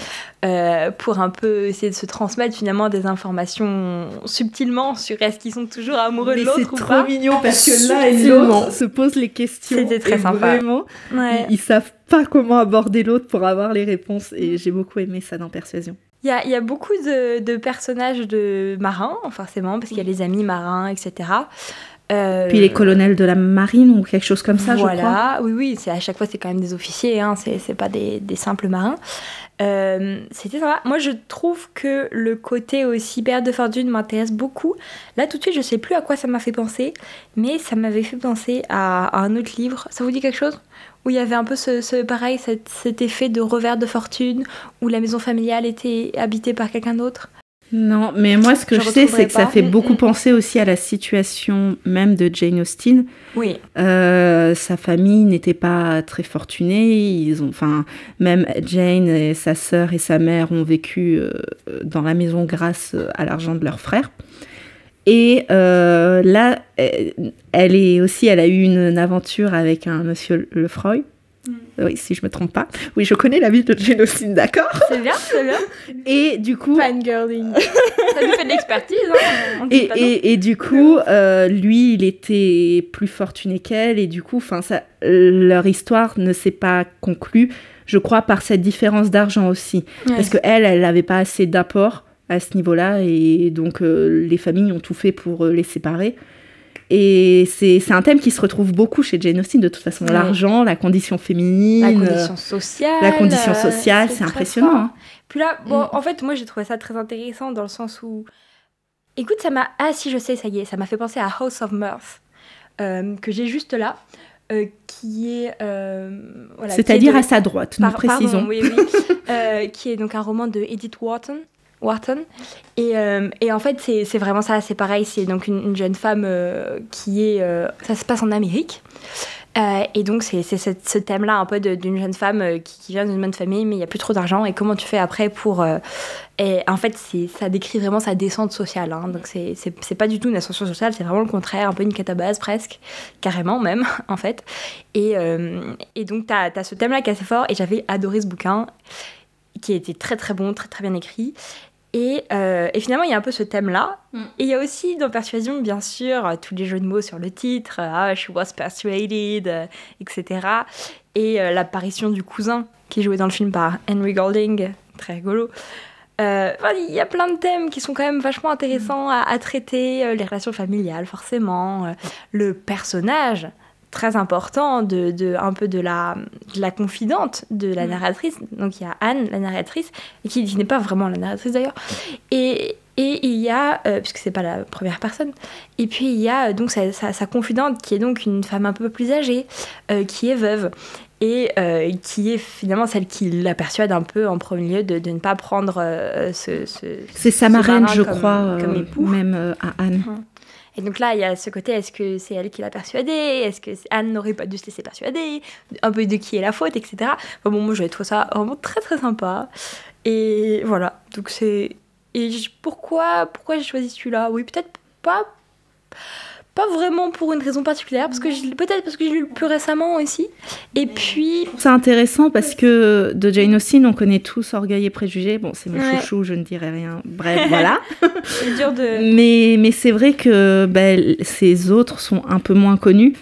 euh, pour un peu essayer de se transmettre finalement des informations subtilement sur est-ce qu'ils sont toujours amoureux de Mais c'est l'autre ou trop pas. mignon parce que l'un et l'autre se posent les questions. C'était très et sympa. Vraiment, Ouais. ils, ils savent pas comment aborder l'autre pour avoir les réponses. Et j'ai beaucoup aimé ça dans Persuasion. Il y a, il y a beaucoup de, de personnages de marins, forcément, parce qu'il y a les amis marins, etc. Euh, Puis les colonels de la marine ou quelque chose comme ça, je crois. voilà, oui, oui, c'est à chaque fois c'est quand même des officiers, hein, c'est pas des, des simples marins. Euh, C'était sympa. Moi, je trouve que le côté aussi perte de fortune m'intéresse beaucoup. Là, tout de suite, je sais plus à quoi ça m'a fait penser, mais ça m'avait fait penser à, à un autre livre. Ça vous dit quelque chose? Où il y avait un peu ce, ce- pareil, cet, cet effet de revers de fortune, où la maison familiale était habitée par quelqu'un d'autre. Non, mais moi, ce que Je je, sais, c'est que ça fait Mm, beaucoup mm. penser aussi à la situation même de Jane Austen. Oui, Euh, sa famille n'était pas très fortunée. Ils ont, enfin, même Jane et sa sœur et sa mère ont vécu euh, dans la maison grâce à l'argent de leur frère. Et euh, là, elle elle est aussi, elle a eu une, une aventure avec un monsieur Lefroy. Oui, si je me trompe pas. Oui, je connais la vie de Austen, d'accord. C'est bien, c'est bien. Et du coup, Fangirling. Ça nous fait de l'expertise. Hein. et, et, et du coup, euh, lui, il était plus fortuné qu'elle, et du coup, ça, leur histoire ne s'est pas conclue, je crois, par cette différence d'argent aussi, parce que elle, elle n'avait pas assez d'apport à ce niveau-là, et donc euh, les familles ont tout fait pour euh, les séparer. Et c'est un thème qui se retrouve beaucoup chez Jane Austen, de toute façon, Ouais. l'argent, la condition féminine, la euh, condition sociale. la condition sociale, c'est impressionnant. hein. Puis là, bon, Mm. en fait, moi, j'ai trouvé ça très intéressant dans le sens où. Écoute, ça m'a. Ah, si, je sais, ça y est, ça m'a fait penser à House of Mirth, euh, que j'ai juste là, euh, qui est. euh, voilà, C'est-à-dire de- à sa droite, nous Par- pardon, précisons. oui, oui. Qui est donc un roman de Edith Wharton. Wharton. Et, euh, et en fait, c'est vraiment ça, c'est pareil, c'est donc une, une jeune femme euh, qui est... euh, ça se passe en Amérique. Et donc, c'est ce, thème-là un peu d'une jeune femme qui, vient d'une bonne famille, mais il n'y a plus trop d'argent. Et comment tu fais après pour... et en fait, ça décrit vraiment sa descente sociale. hein. Donc, c'est pas du tout une ascension sociale, c'est vraiment le contraire, un peu une catabase presque, carrément même, en fait. Et, et donc, tu as, ce thème-là qui est assez fort. Et j'avais adoré ce bouquin, qui était très très bon, très très bien écrit. Et, euh, et finalement, il y a un peu ce thème-là. Mm. Et il y a aussi dans Persuasion, bien sûr, euh, tous les jeux de mots sur le titre, euh, ah, She was persuaded, euh, etc. Et euh, l'apparition du cousin qui est joué dans le film par Henry Golding, très rigolo. Il y a plein de thèmes qui sont quand même vachement intéressants à, à traiter, les relations familiales forcément, le personnage très important de, de un peu de la, de la confidente de la Mm. narratrice. Donc il y a Anne, la narratrice, qui, qui n'est pas vraiment la narratrice d'ailleurs. Et, et il y a, euh, puisque c'est pas la première personne, et puis il y a euh, donc sa, sa- sa confidente qui est donc une femme un peu plus âgée, euh, qui est veuve. Et euh, qui est finalement celle qui la persuade un peu en premier lieu de, de ne pas prendre ce, ce- C'est sa marraine, je comme- crois, comme époux. même à Anne. Et donc là, il y a ce côté, est-ce que c'est elle qui l'a persuadé Est-ce que Anne n'aurait pas dû se laisser persuader? Un peu de qui est la faute, etc. Bon, moi, je trouve ça vraiment très très sympa. Et voilà, donc c'est... Et pourquoi, pourquoi j'ai choisi celui-là? Oui, peut-être pas... Pas vraiment pour une raison particulière, parce que peut-être parce que j'ai lu le plus récemment aussi. Et puis, C'est intéressant parce que de Jane Austen, on connaît tous Orgueil et Préjugés. Bon, c'est mon Ouais. chouchou, je ne dirai rien. Bref, voilà. c'est dur de... mais mais c'est vrai que ben, ces autres sont un peu moins connus.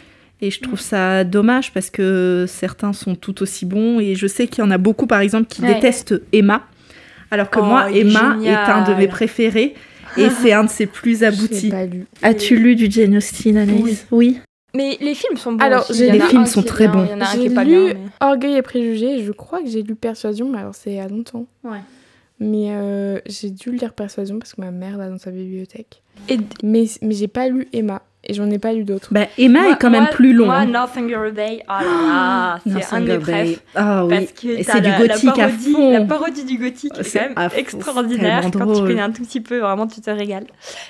Et je trouve ça dommage parce que certains sont tout aussi bons. Et je sais qu'il y en a beaucoup, par exemple, qui Ouais. détestent Emma. Alors que Oh, moi, est Emma est un de mes préférés. Et c'est un de ses plus aboutis. As-tu lu du Jane Austen, Anaïs Oui. Mais les films sont bons Alors, aussi. les films sont très bons. Il y en a un J'ai qui est pas lu- bien. mais- Orgueil et préjugés, je crois que j'ai lu Persuasion, mais alors c'est il y a longtemps. Ouais. Mais euh, j'ai dû lire Persuasion parce que ma mère l'a dans sa bibliothèque. Et Mais, mais j'ai pas lu Emma et j'en ai pas lu d'autres. Bah, Emma Moi- est quand même moi- plus long. Moi, hein. Northanger Bay, oh là là, c'est un de mes préfs. Ah oui. C'est du la, la gothique à parodie, fond. La parodie du gothique est C'est quand même extraordinaire. Quand tu connais un tout petit peu, vraiment, tu te régales.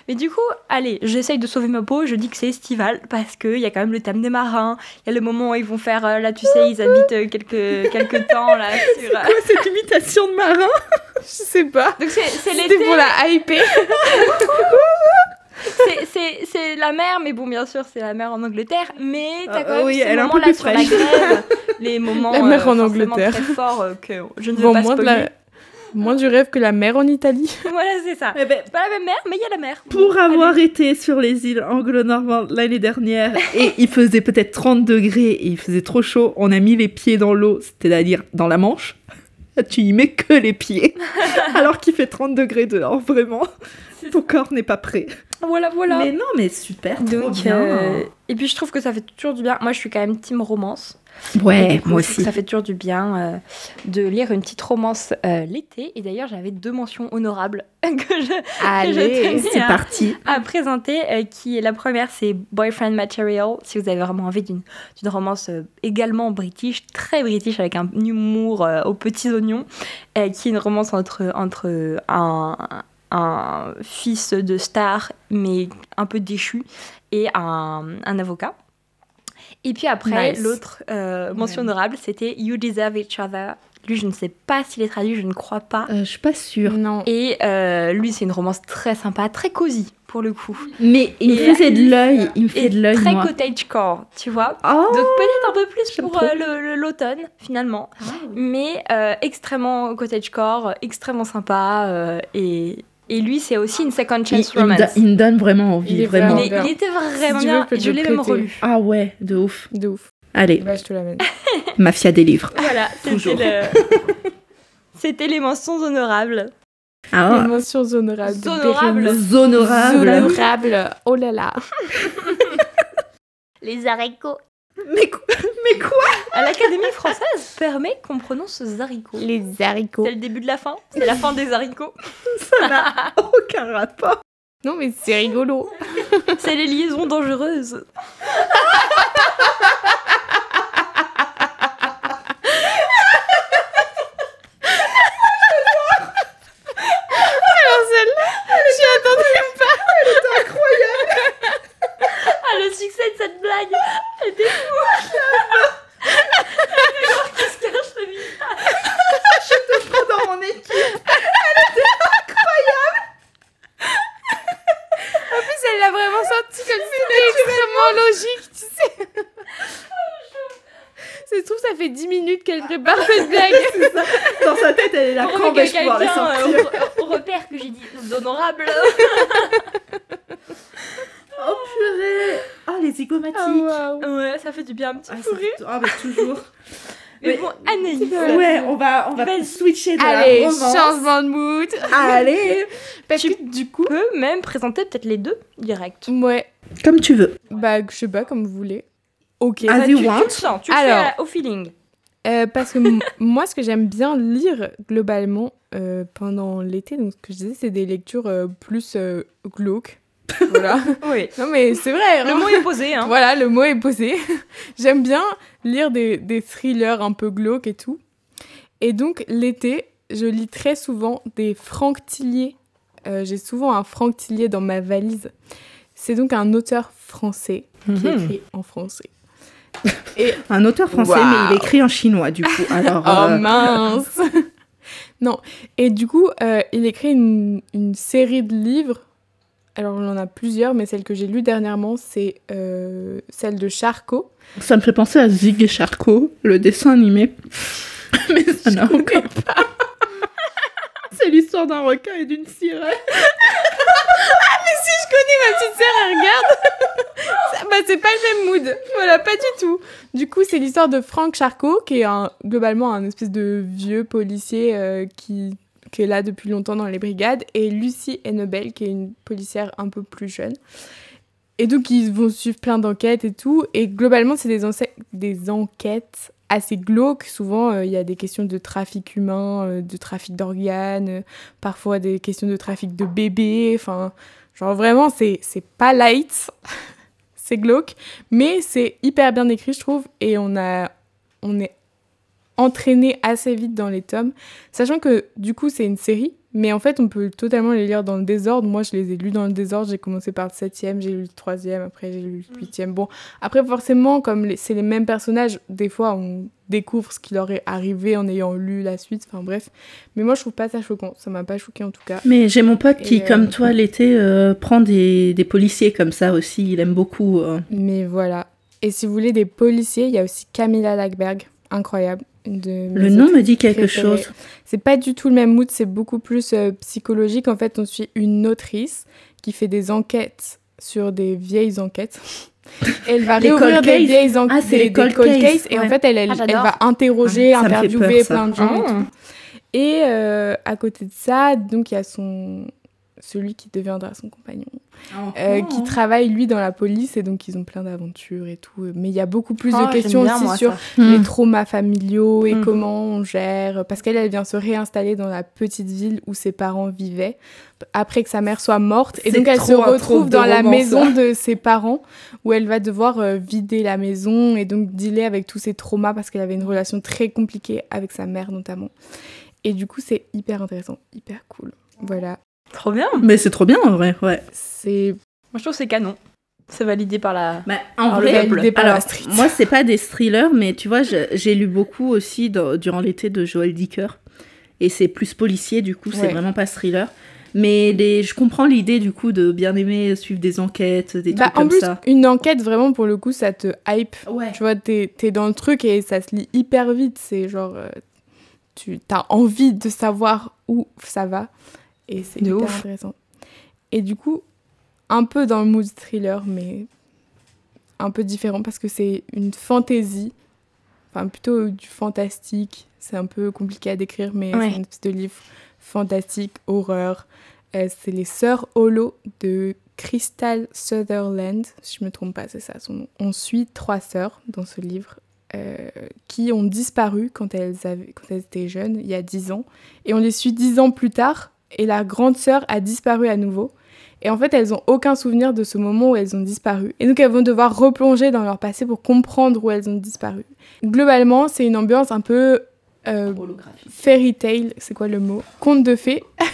Mais du coup, allez, j'essaye de sauver ma peau. Je dis que c'est estival parce qu'il y a quand même le thème des marins. Il y a le moment où ils vont faire, euh, là, tu sais, ils habitent euh, quelques, quelques temps là sur. Quoi, cette imitation de marin? Je sais pas. Donc c'est c'est C'était l'été, pour la hyper. c'est- la mer, mais bon, bien sûr, c'est la mer en Angleterre. Mais t'as Ah, quand même oui, ces moments-là sur la grève, les moments La mer euh, en forcément Angleterre. très forts euh, que je ne veux Bon, pas moins, la... moins du rêve que la mer en Italie. Voilà, c'est ça. Eh ben, C'est pas la même mer, mais il y a la mer. Pour Bon, avoir allez. été sur les îles anglo-normandes l'année dernière et il faisait peut-être 30 degrés et il faisait trop chaud, on a mis les pieds dans l'eau, c'est-à-dire dans la Manche. Tu y mets que les pieds, alors qu'il fait 30 degrés dehors, vraiment. Ton corps n'est pas prêt. Voilà, voilà. Mais non, mais super, trop Donc, bien. euh, et puis je trouve que ça fait toujours du bien. Moi, je suis quand même team romance. Ouais, coup, moi aussi. Ça fait toujours du bien euh, de lire une petite romance euh, l'été. Et d'ailleurs, j'avais deux mentions honorables que je, Allez, tenais c'est à- parti. à présenter. euh, qui est la première, c'est Boyfriend Material. Si vous avez vraiment envie d'une d'une romance euh, également british, très british, avec un humour euh, aux petits oignons, euh, qui est une romance entre, entre un, un fils de star, mais un peu déchu, et un, un avocat. Et puis après, Nice. l'autre euh, mention Ouais. honorable, c'était You Deserve Each Other. Lui, je ne sais pas s'il est traduit, je ne crois pas. Euh, je suis pas sûre. Non. Et euh, lui, c'est une romance très sympa, très cosy pour le coup. Mais il me faisait de l'œil, il me fait de l'œil, très moi. cottagecore, tu vois. Oh Donc peut-être un peu plus pour euh, l'automne, finalement. Mais euh, extrêmement cottagecore, extrêmement sympa. et, et lui, c'est aussi une second chance il me romance. il me donne vraiment envie, Il est vraiment. Il, est- il était vraiment Si bien. je l'ai même relu. Ah ouais, de ouf. De ouf. Allez, Bah, je te l'amène. mafia des livres. Voilà, Toujours. c'était le... C'était les mentions honorables. Les Ah, mentions honorables. Bérénice. honorable. Honorables. Oh là là. Les haricots. Mais, quoi- mais quoi À l'Académie française permet qu'on prononce haricots. Les haricots. C'est le début de la fin. C'est la fin des haricots. Ça n'a aucun rapport. Non, mais c'est rigolo. C'est les liaisons dangereuses. Alors celle-là, j'y attendais pas. Ah, le succès de cette blague Elle était fou Qui se cache le visage. Dans mon équipe. En plus, elle l'a vraiment sorti comme si c'était extrêmement logique, tu sais. Ça se trouve, ça fait 10 minutes qu'elle prépare cette blague. Dans sa tête, elle est là. Pour Quand vais-je pouvoir la quelqu'un sortir euh, au, repère que j'ai dit d'honorable. Oh purée Ah, les zygomatiques waouh. Ouais, ça fait du bien un petit Ah, rire. ah, mais toujours. Mais Mais- bon, Anaïs. Ouais, on va, on va switcher de Allez, la romance. changement de mood. Allez Parce que du coup, Tu peux même présenter peut-être les deux direct. ouais, Comme tu veux. bah je sais pas, comme vous voulez. Ok. As Bah, you tu, tu want. le sens, tu le Alors. fais euh, au feeling. Euh, parce que moi, ce que j'aime bien lire globalement euh, pendant l'été, donc ce que je disais, c'est des lectures euh, plus euh, glauques. Voilà. Oui. non, mais c'est vrai. Le hein. mot est posé, hein. Voilà, le mot est posé. J'aime bien lire des, des thrillers un peu glauques et tout. Et donc, l'été, je lis très souvent des Franck Tillier. Euh, J'ai souvent un Franck Tillier dans ma valise. C'est donc un auteur français qui Mhm. écrit en français. Et Un auteur français, mais il écrit en chinois, du coup. Alors, Oh euh, mince Non, et du coup, euh, il écrit une, une série de livres. Alors, on en a plusieurs, mais celle que j'ai lue dernièrement, c'est euh, celle de Charcot. ça me fait penser à Zig et Charcot, le dessin animé. mais ça n'a aucun C'est l'histoire d'un requin et d'une sirène. Si je connais ma petite sœur, elle regarde Bah, c'est pas le même mood. Voilà, pas du tout. Du coup, c'est l'histoire de Franck Charcot, qui est un, globalement un espèce de vieux policier euh, qui, qui est là depuis longtemps dans les brigades, et Lucie Hennebel, qui est une policière un peu plus jeune. Et donc, ils vont suivre plein d'enquêtes et tout. Et globalement, c'est des, des enquêtes assez glauques. Souvent, euh, il y a des questions de trafic humain, euh, de trafic d'organes, euh, parfois des questions de trafic de bébés. Enfin, genre vraiment, c'est pas light. c'est glauque. Mais c'est hyper bien écrit, je trouve. Et on, a, on est entraîné assez vite dans les tomes. Sachant que, du coup, c'est une série. Mais en fait, on peut totalement les lire dans le désordre. Moi, je les ai lus dans le désordre. J'ai commencé par le septième, j'ai lu le troisième, après j'ai lu le huitième. Bon, après, forcément, comme les- c'est les mêmes personnages, des fois, on découvre ce qui leur est arrivé en ayant lu la suite. Enfin, bref. Mais moi, je trouve pas ça choquant. Ça m'a pas choqué, en tout cas. Mais j'ai mon pote qui, euh, comme toi, l'été, euh, prend des, des policiers comme ça aussi. Il aime beaucoup. euh. Mais voilà. Et si vous voulez des policiers, il y a aussi Camilla Lackberg. Incroyable. De Le nom me dit quelque préférées. chose. C'est pas du tout le même mood, c'est beaucoup plus euh, psychologique. En fait, on suit une autrice qui fait des enquêtes sur des vieilles enquêtes. Elle va Les réouvrir cold des case. vieilles enquêtes, Ah, c'est les cold case, et en fait, elle, elle, Ah, elle va interroger, Ah, ça interviewer peur, plein de gens. et Ah. tout. Et euh, à côté de ça, donc il y a son celui qui deviendra son compagnon, euh, Oh. qui travaille lui dans la police et donc ils ont plein d'aventures et tout. Mais il y a beaucoup plus Oh, de j'aime questions bien, aussi moi, sur ça. les Hmm. traumas familiaux et Mm. comment on gère. Parce qu'elle, elle vient se réinstaller dans la petite ville où ses parents vivaient après que sa mère soit morte. Et donc elle se retrouve dans la maison ça. de ses parents où elle va devoir euh, vider la maison et donc dealer avec tous ses traumas parce qu'elle avait une relation très compliquée avec sa mère notamment. Et du coup, c'est hyper intéressant, hyper cool. Voilà. Trop bien. Mais c'est trop bien en vrai, ouais. C'est Moi, je trouve c'est canon. C'est validé par la. Bah, en Par vrai, par alors, la street. moi, c'est pas des thrillers, mais tu vois, j'ai lu beaucoup aussi dans- durant l'été de Joël Dicker. Et c'est plus policier, du coup, c'est Ouais. vraiment pas thriller. Mais les, je comprends l'idée du coup de bien aimer suivre des enquêtes, des Bah, trucs en comme plus, ça. une enquête, vraiment, pour le coup, ça te hype. Ouais. Tu vois, t'es es dans le truc et ça se lit hyper vite. C'est genre, euh, tu as envie de savoir où ça va. Et c'est hyper ouf. intéressant. Et du coup, un peu dans le mood thriller, mais un peu différent parce que c'est une fantaisie. Enfin, plutôt du fantastique. C'est un peu compliqué à décrire, mais Ouais. c'est une espèce de livre fantastique, horreur. Euh, c'est les Sœurs Holo de Crystal Sutherland, si je me trompe pas, c'est ça son nom. On suit trois sœurs dans ce livre euh, qui ont disparu quand elles, avaient, quand elles étaient jeunes, il y a dix ans. Et on les suit dix ans plus tard, et la grande sœur a disparu à nouveau. Et en fait, elles ont aucun souvenir de ce moment où elles ont disparu. Et donc, elles vont devoir replonger dans leur passé pour comprendre où elles ont disparu. Globalement, c'est une ambiance un peu euh, fairy tale, c'est quoi le mot? Conte de fées.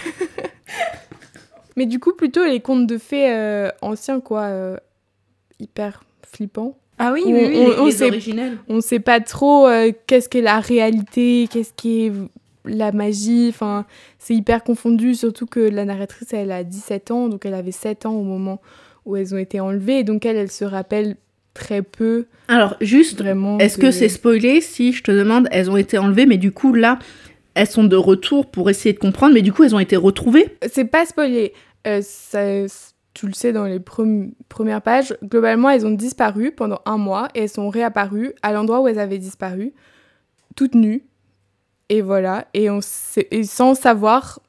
Mais du coup, plutôt les contes de fées euh, anciens, quoi, euh, hyper flippants. Ah oui, On- oui, oui. on- les, on les sait- originels. On sait pas trop euh, qu'est-ce qu'est la réalité, qu'est-ce qui est la magie. Enfin, c'est hyper confondu, surtout que la narratrice, elle a 17 ans, donc elle avait 7 ans au moment où elles ont été enlevées. Et donc, elle, elle se rappelle très peu, Alors, juste, vraiment. est-ce de- que c'est spoilé si je te demande, elles ont été enlevées, mais du coup, là, elles sont de retour pour essayer de comprendre, mais du coup, elles ont été retrouvées? C'est pas spoilé. Euh, ça- tu le sais dans les premières pages. Globalement, elles ont disparu pendant un mois et elles sont réapparues à l'endroit où elles avaient disparu, toutes nues. Et voilà. Et, on et sans savoir,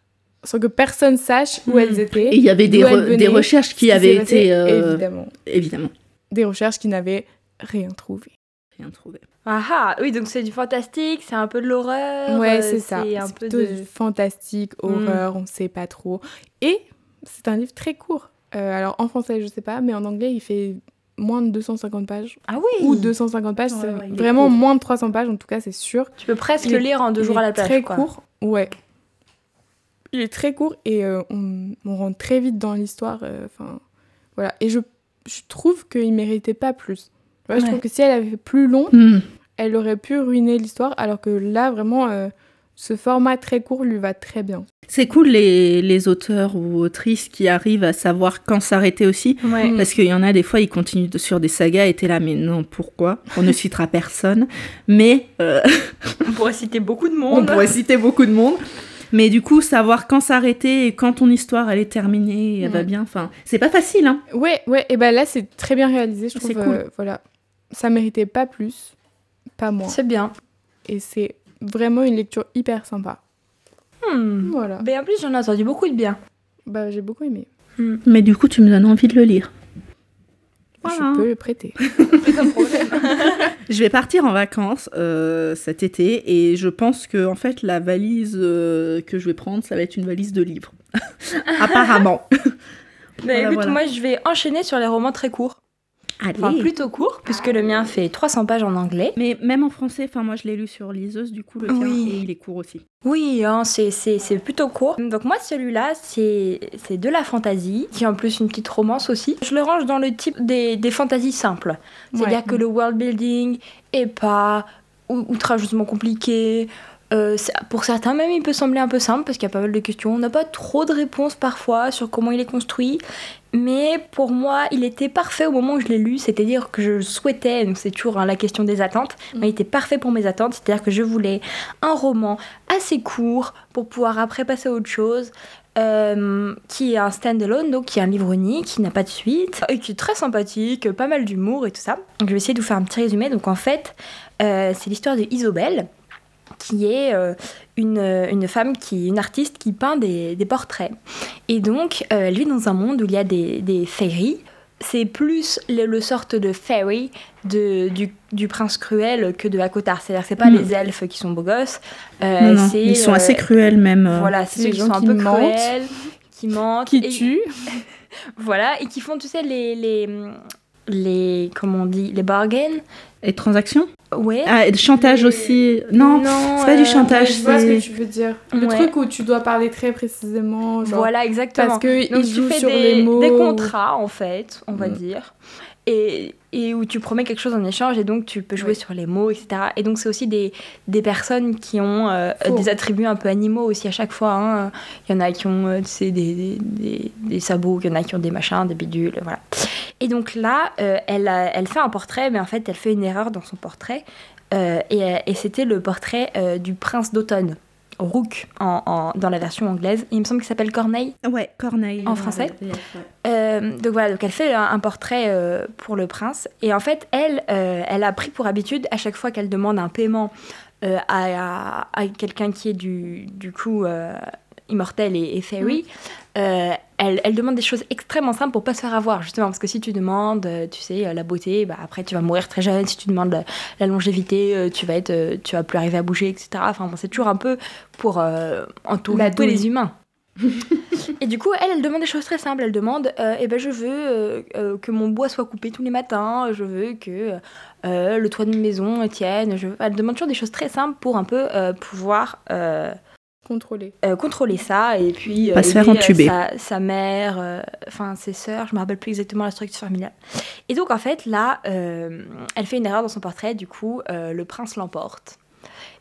sans que personne sache où Hmm. elles étaient. Et il y avait des, recherches qui avaient passé, été... euh, Évidemment. évidemment. Des recherches qui n'avaient rien trouvé. Rien trouvé. Ah ah, oui, donc c'est du fantastique, c'est un peu de l'horreur. ouais, euh, c'est ça. un C'est peu plutôt de. du fantastique, Hmm. horreur, on sait pas trop. Et c'est un livre très court. Euh, alors en français, je sais pas, mais en anglais, il fait moins de 250 pages. Ah oui Ou 250 pages, Ouais, c'est ouais, vraiment court. moins de 300 pages, en tout cas, c'est sûr. Tu peux presque Il lire en deux jours à la plage. Très quoi. court, ouais. Il est très court et euh, on, on rentre très vite dans l'histoire. euh, Enfin, voilà. Et je, je trouve qu'il méritait pas plus. Ouais, Je trouve que si elle avait fait plus long, Hmm. elle aurait pu ruiner l'histoire, alors que là, vraiment, euh, ce format très court lui va très bien. C'est cool les, les auteurs ou autrices qui arrivent à savoir quand s'arrêter aussi. Ouais. Parce qu'il y en a des fois, ils continuent de- sur des sagas et t'es là, mais non, pourquoi? On ne citera personne. Mais euh, On pourrait citer beaucoup de on monde. pourrait citer beaucoup de monde. Mais du coup, savoir quand s'arrêter et quand ton histoire elle est terminée, elle va bien. Enfin, c'est pas facile, hein. Ouais, ouais, et ben là, c'est très bien réalisé, je trouve. C'est cool. euh, voilà. Ça méritait pas plus, pas moins. C'est bien. Et c'est vraiment une lecture hyper sympa. Hmm. Voilà. Mais en plus, j'en ai entendu beaucoup de bien. Bah, j'ai beaucoup aimé. Mais du coup, tu me donnes envie de le lire. Voilà. Je peux le prêter. C'est un problème. Je vais partir en vacances euh, cet été et je pense que en fait la valise euh, que je vais prendre, ça va être une valise de livres. Apparemment. Mais Voilà, écoute, voilà. moi, je vais enchaîner sur les romans très courts. Allez. Enfin, plutôt courts, puisque le mien fait 300 pages en anglais. Mais même en français, enfin moi je l'ai lu sur liseuse du coup le tien Oui. et il est court aussi. Oui, hein, c'est- c'est c'est plutôt court. Donc moi, celui-là, c'est c'est de la fantasy, qui est en plus une petite romance aussi. Je le range dans le type des, des fantasies simples. C'est-à-dire Ouais. que le world building est pas ou- outrageusement compliqué. Euh, pour certains même, il peut sembler un peu simple parce qu'il y a pas mal de questions. On n'a pas trop de réponses parfois sur comment il est construit. Mais pour moi, il était parfait au moment où je l'ai lu. C'est-à-dire que je souhaitais, donc c'est toujours hein, la question des attentes, mais il était parfait pour mes attentes. C'est-à-dire que je voulais un roman assez court pour pouvoir après passer à autre chose. euh, qui est un stand-alone, donc qui est un livre unique, qui n'a pas de suite, et qui est très sympathique, pas mal d'humour et tout ça. Donc je vais essayer de vous faire un petit résumé. Donc en fait, euh, c'est l'histoire de Isobel, qui est euh, une, une femme, qui, une artiste qui peint des, des portraits. Et donc, euh, elle vit dans un monde où il y a des, des fairies. C'est plus le, le sorte de fairy de, du, du prince cruel que de Hakotar. C'est-à-dire que c'est pas Mm. les elfes qui sont beaux gosses. euh, Non, non, ils sont euh, assez cruels même. euh. Voilà, c'est ceux qui sont un qui peu mentent. cruels, qui mentent. Qui et- tue. Voilà, et qui font, tu sais, les... les les comment on dit les bargains Et transactions ouais Ah, et le chantage aussi. Non, c'est pas du euh, chantage, Je vois ce que tu veux dire. Le Ouais. truc où tu dois parler très précisément. Genre, voilà exactement Parce que Donc il tu joue fais sur des, les mots. des contrats en fait, on va Mm. dire. Et, et, où tu promets quelque chose en échange et donc tu peux jouer sur les mots, etc. Et donc c'est aussi des, des, personnes qui ont euh, des attributs un peu animaux aussi à chaque fois. Hein. Il y en a qui ont euh, des, des, des, sabots, il y en a qui ont des machins, des bidules, voilà. Et donc là, euh, elle, elle fait un portrait, mais en fait elle fait une erreur dans son portrait. et, et c'était le portrait du prince d'automne. Rook en, dans la version anglaise. il me semble qu'il s'appelle Corneille. Ouais, Corneille. En français. Euh, donc voilà, donc elle fait un, portrait euh, pour le prince. Et en fait, elle, euh, elle a pris pour habitude, à chaque fois qu'elle demande un paiement à, à, quelqu'un qui est du, du coup immortel et, et fairy, mm. elle, demande des choses extrêmement simples pour pas se faire avoir, justement, parce que si tu demandes, tu sais, la beauté, bah, après tu vas mourir très jeune. Si tu demandes la, longévité, tu vas être, tu vas plus arriver à bouger, etc. Enfin, c'est toujours un peu pour entourer les humains. et du coup, elle, elle demande des choses très simples. Elle demande, euh, eh ben, je veux euh, euh, que mon bois soit coupé tous les matins, je veux que le toit de ma maison tienne. Je... Elle demande toujours des choses très simples pour un peu pouvoir contrôler. contrôler ça et puis pas se faire entuber. Sa, sa mère, enfin ses sœurs, je me rappelle plus exactement la structure familiale. Et donc en fait là, elle fait une erreur dans son portrait. Du coup, le prince l'emporte.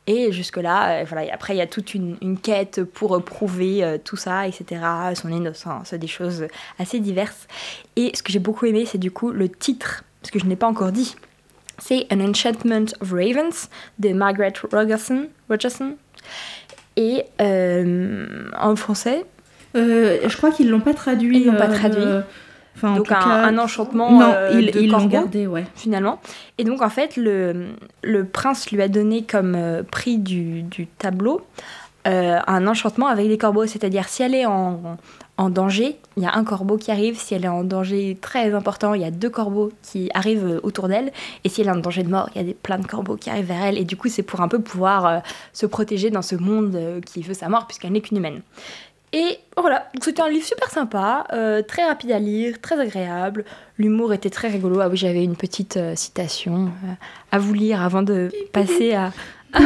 Et jusque-là, euh, voilà, après, il y a toute une, quête pour prouver euh, tout ça, etc., son innocence, des choses assez diverses. Et ce que j'ai beaucoup aimé, c'est du coup le titre, parce que je n'ai pas encore dit. C'est An Enchantment of Ravens de Margaret Rogerson. Rogerson. Et euh, en français Je crois qu'ils l'ont pas traduit. Ils l'ont pas traduit. donc un, enchantement non, ils, ils l'ont gardé, ouais. finalement. Et donc en fait, le, le prince lui a donné comme euh, prix du, du tableau euh, un enchantement avec des corbeaux. C'est-à-dire si elle est en, en danger, il y a un corbeau qui arrive. Si elle est en danger très important, il y a deux corbeaux qui arrivent euh, autour d'elle. Et si elle est en danger de mort, il y a des, plein de corbeaux qui arrivent vers elle. Et du coup, c'est pour un peu pouvoir se protéger dans ce monde qui veut sa mort puisqu'elle n'est qu'une humaine. Et voilà, c'était un livre super sympa, euh, très rapide à lire, très agréable. L'humour était très rigolo. Ah oui, j'avais une petite euh, citation euh, à vous lire avant de passer à. en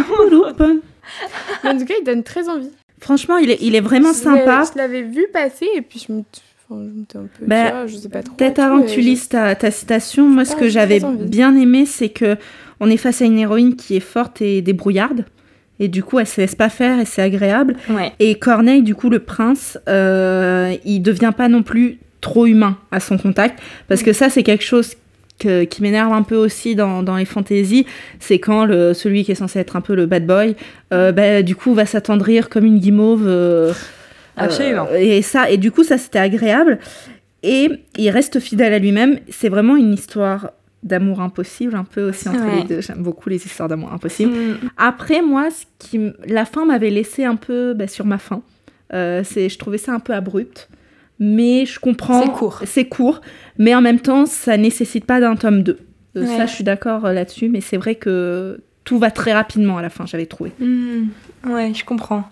tout cas, il donne très envie. Franchement, il est, il est vraiment sympa. Je l'avais vu passer et puis je me. Enfin, je un peu. Bah, je sais pas trop. Peut-être avant que tu lises ta, ta, citation, moi, ce que j'avais bien aimé, c'est que on est face à une héroïne qui est forte et débrouillarde. Et du coup, elle se laisse pas faire et c'est agréable. Et Corneille, du coup, le prince, euh, il devient pas non plus trop humain à son contact. Parce que ça, c'est quelque chose qui m'énerve un peu aussi dans, dans les fantaisies. C'est quand le, celui qui est censé être un peu le bad boy, euh, bah, du coup, va s'attendrir comme une guimauve. Euh, Absolument. et ça, et du coup, ça, c'était agréable. Et il reste fidèle à lui-même. C'est vraiment une histoire d'amour impossible un peu aussi entre les deux. J'aime beaucoup les histoires d'amour impossible. Mm. Après, moi, ce qui la fin m'avait laissé un peu bah, sur ma fin. Euh, c'est, je trouvais ça un peu abrupt. Mais je comprends. C'est court. C'est court. Mais en même temps, ça nécessite pas d'un tome 2. Euh, ça, je suis d'accord euh, là-dessus. Mais c'est vrai que tout va très rapidement à la fin, j'avais trouvé. Mm. Ouais, je comprends.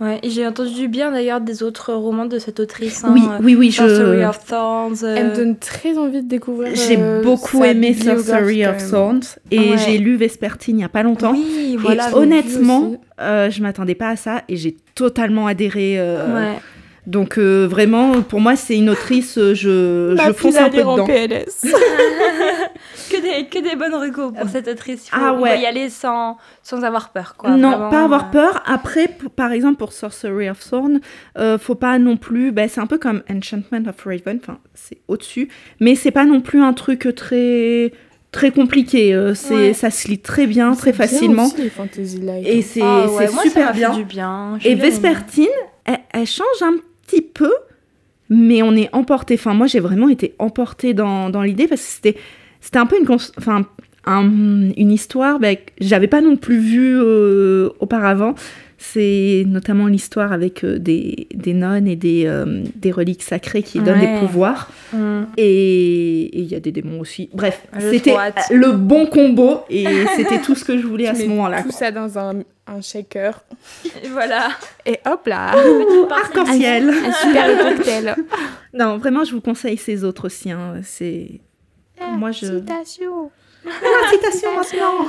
Ouais, et j'ai entendu bien d'ailleurs des autres romans de cette autrice. Hein, oui, oui, oui, Sorcery of Thorns. Euh. Elle me donne très envie de découvrir. J'ai euh, beaucoup aimé Sorcery of Thorns et j'ai lu Vespertine il y a pas longtemps. Oui, voilà. Et honnêtement, euh, je m'attendais pas à ça et j'ai totalement adhéré. Ouais. Donc vraiment, pour moi, c'est une autrice, je, je fonce un peu dedans. PLS. que, des, que des bonnes recos pour cette autrice. Il faut, ah ouais. y aller sans, sans avoir peur. Quoi, non, pas avoir peur. Après, par exemple, pour Sorcery of Thorn, euh, faut pas non plus... Bah, c'est un peu comme Enchantment of Raven, enfin, c'est au-dessus. Mais c'est pas non plus un truc très très compliqué. Euh, c'est ça se lit très bien, très facilement. Aussi, les fantasy Et c'est ah super bien. Du bien. Et Vespertine, elle, elle, change un petit peu, mais on est emporté. Enfin, moi, j'ai vraiment été emportée dans, dans l'idée parce que c'était c'était un peu une, enfin, une histoire bah, que j'avais pas non plus vue euh, auparavant. C'est notamment l'histoire avec euh, des, des, nonnes et des, euh, des reliques sacrées qui donnent des pouvoirs. Mm. Et il y a des démons aussi. Bref, c'était le bon combo et c'était tout ce que je voulais à ce moment-là. Tout ça dans un, un shaker. Et voilà. Et hop là Arc-en-ciel un, super cocktail. non, vraiment, je vous conseille ces autres aussi. Hein. C'est moi, je... Citation La citation maintenant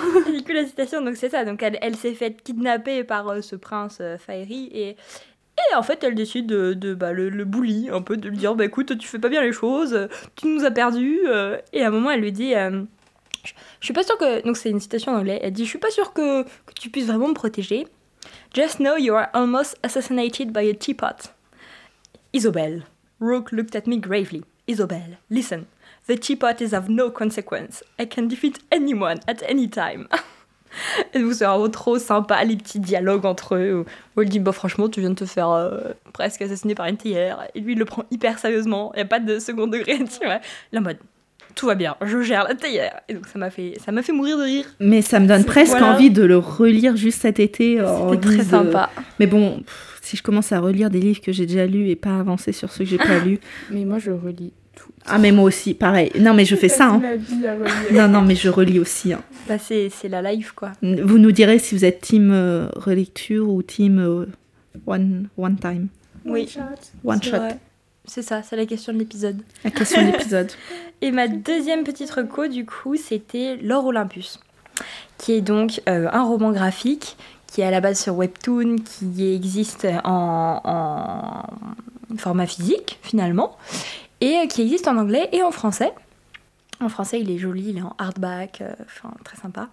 citation, donc c'est ça. Donc, elle, s'est faite kidnapper par euh, ce prince euh, et, Et en fait, elle décide de, bah, le, le bully, un peu, de lui dire Bah écoute, tu fais pas bien les choses, tu nous as perdus. euh. Et à un moment, elle lui dit euh, je, suis pas sûre que. Donc, c'est une citation en anglais. Elle dit Je suis pas sûre que, que tu puisses vraiment me protéger. Just know you are almost assassinated by a teapot. Isobel. Rook looked at me gravely. Isobel, listen. The teapot is of no consequence. I can defeat anyone at any time. Et donc, c'est vraiment trop sympa, les petits dialogues entre eux. Où, elle dit Bah, franchement, tu viens de te faire euh, presque assassiner par une théière. Et lui, il le prend hyper sérieusement. Il n'y a pas de second degré, tu vois. La mode Tout va bien, je gère la théière. Et donc, ça m'a fait, ça m'a fait mourir de rire. Mais ça me donne presque voilà. envie de le relire juste cet été. en C'était très de- sympa. Mais bon, pff, si je commence à relire des livres que j'ai déjà lus et pas avancer sur ceux que j'ai pas lus. Mais moi, je relis tout. Ah, mais moi aussi, pareil. Non, mais je fais ça. hein. Non, non, mais je relis aussi. hein. Bah, c'est, c'est la life, quoi. Vous nous direz si vous êtes team euh, relecture ou team euh, one, one time. Oui. One C'est shot. C'est ça, c'est la question de l'épisode. La question de l'épisode. Et ma deuxième petite reco, du coup, c'était L'Or Olympus, qui est donc euh, un roman graphique qui est à la base sur Webtoon, qui existe en, en format physique, finalement, et euh, qui existe en anglais et en français. En français, il est joli, il est en hardback, euh, enfin, très sympa.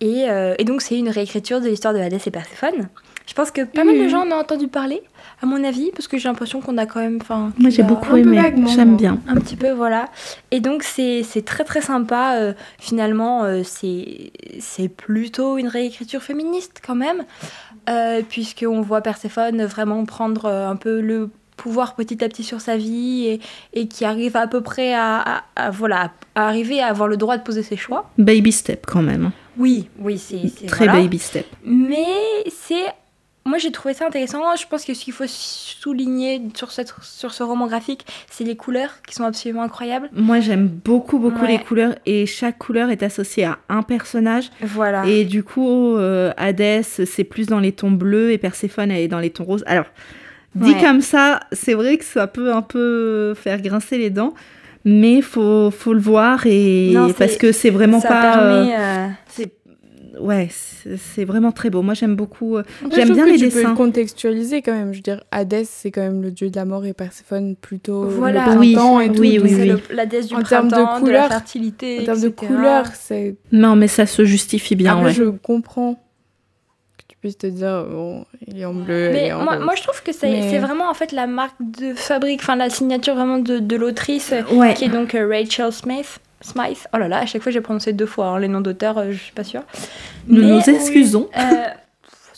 Et, euh, et donc, c'est une réécriture de l'histoire de Hadès et Perséphone. Je pense que pas mal de Mhm. gens en ont entendu parler, à mon avis, parce que j'ai l'impression qu'on a quand même... Moi, j'ai a- beaucoup aimé. J'aime bien. un petit peu, voilà. Et donc, c'est très très sympa. euh, finalement, euh, c'est plutôt une réécriture féministe quand même, puisqu'on voit Perséphone vraiment prendre un peu le pouvoir petit à petit sur sa vie et, et qui arrive à peu près à, à- à, voilà, à arriver à avoir le droit de poser ses choix. Baby step quand même. Oui, oui, c'est c'est- Très voilà. baby step. Mais c'est. Moi, j'ai trouvé ça intéressant. Je pense que ce qu'il faut souligner sur, cette, sur ce roman graphique, c'est les couleurs qui sont absolument incroyables. Moi, j'aime beaucoup, beaucoup Ouais. les couleurs et chaque couleur est associée à un personnage. Voilà. Et du coup, euh, Hadès, c'est plus dans les tons bleus et Perséphone, elle est dans les tons roses. Alors, dit Ouais. comme ça, c'est vrai que ça peut un peu faire grincer les dents, mais faut, faut le voir et Non, parce que c'est vraiment ça pas. euh, permet. euh, c'est ouais, c'est vraiment très beau. Moi, j'aime beaucoup. euh, J'aime bien que les tu peux dessins. le contextualiser quand même. Je veux dire, Hadès, c'est quand même le dieu de la mort et Perséphone plutôt Voilà. le Oui, et tout. oui, oui, oui. le- la déesse du En termes de printemps, de, la couleurs, fertilité. En termes de etc. couleurs, c'est. Non, mais ça se justifie bien. Après, ouais. je comprends puisses te dire, bon, il est en bleu. elle Mais est en moi, je trouve que c'est Mais- c'est vraiment en fait la marque de fabrique, enfin la signature vraiment de, de l'autrice, euh, Ouais. qui est donc euh, Rachel Smith. Smythe. Oh là là, à chaque fois j'ai prononcé deux fois hein, les noms d'auteurs, euh, je suis pas sûre. Nous Mais- nous excusons. Euh,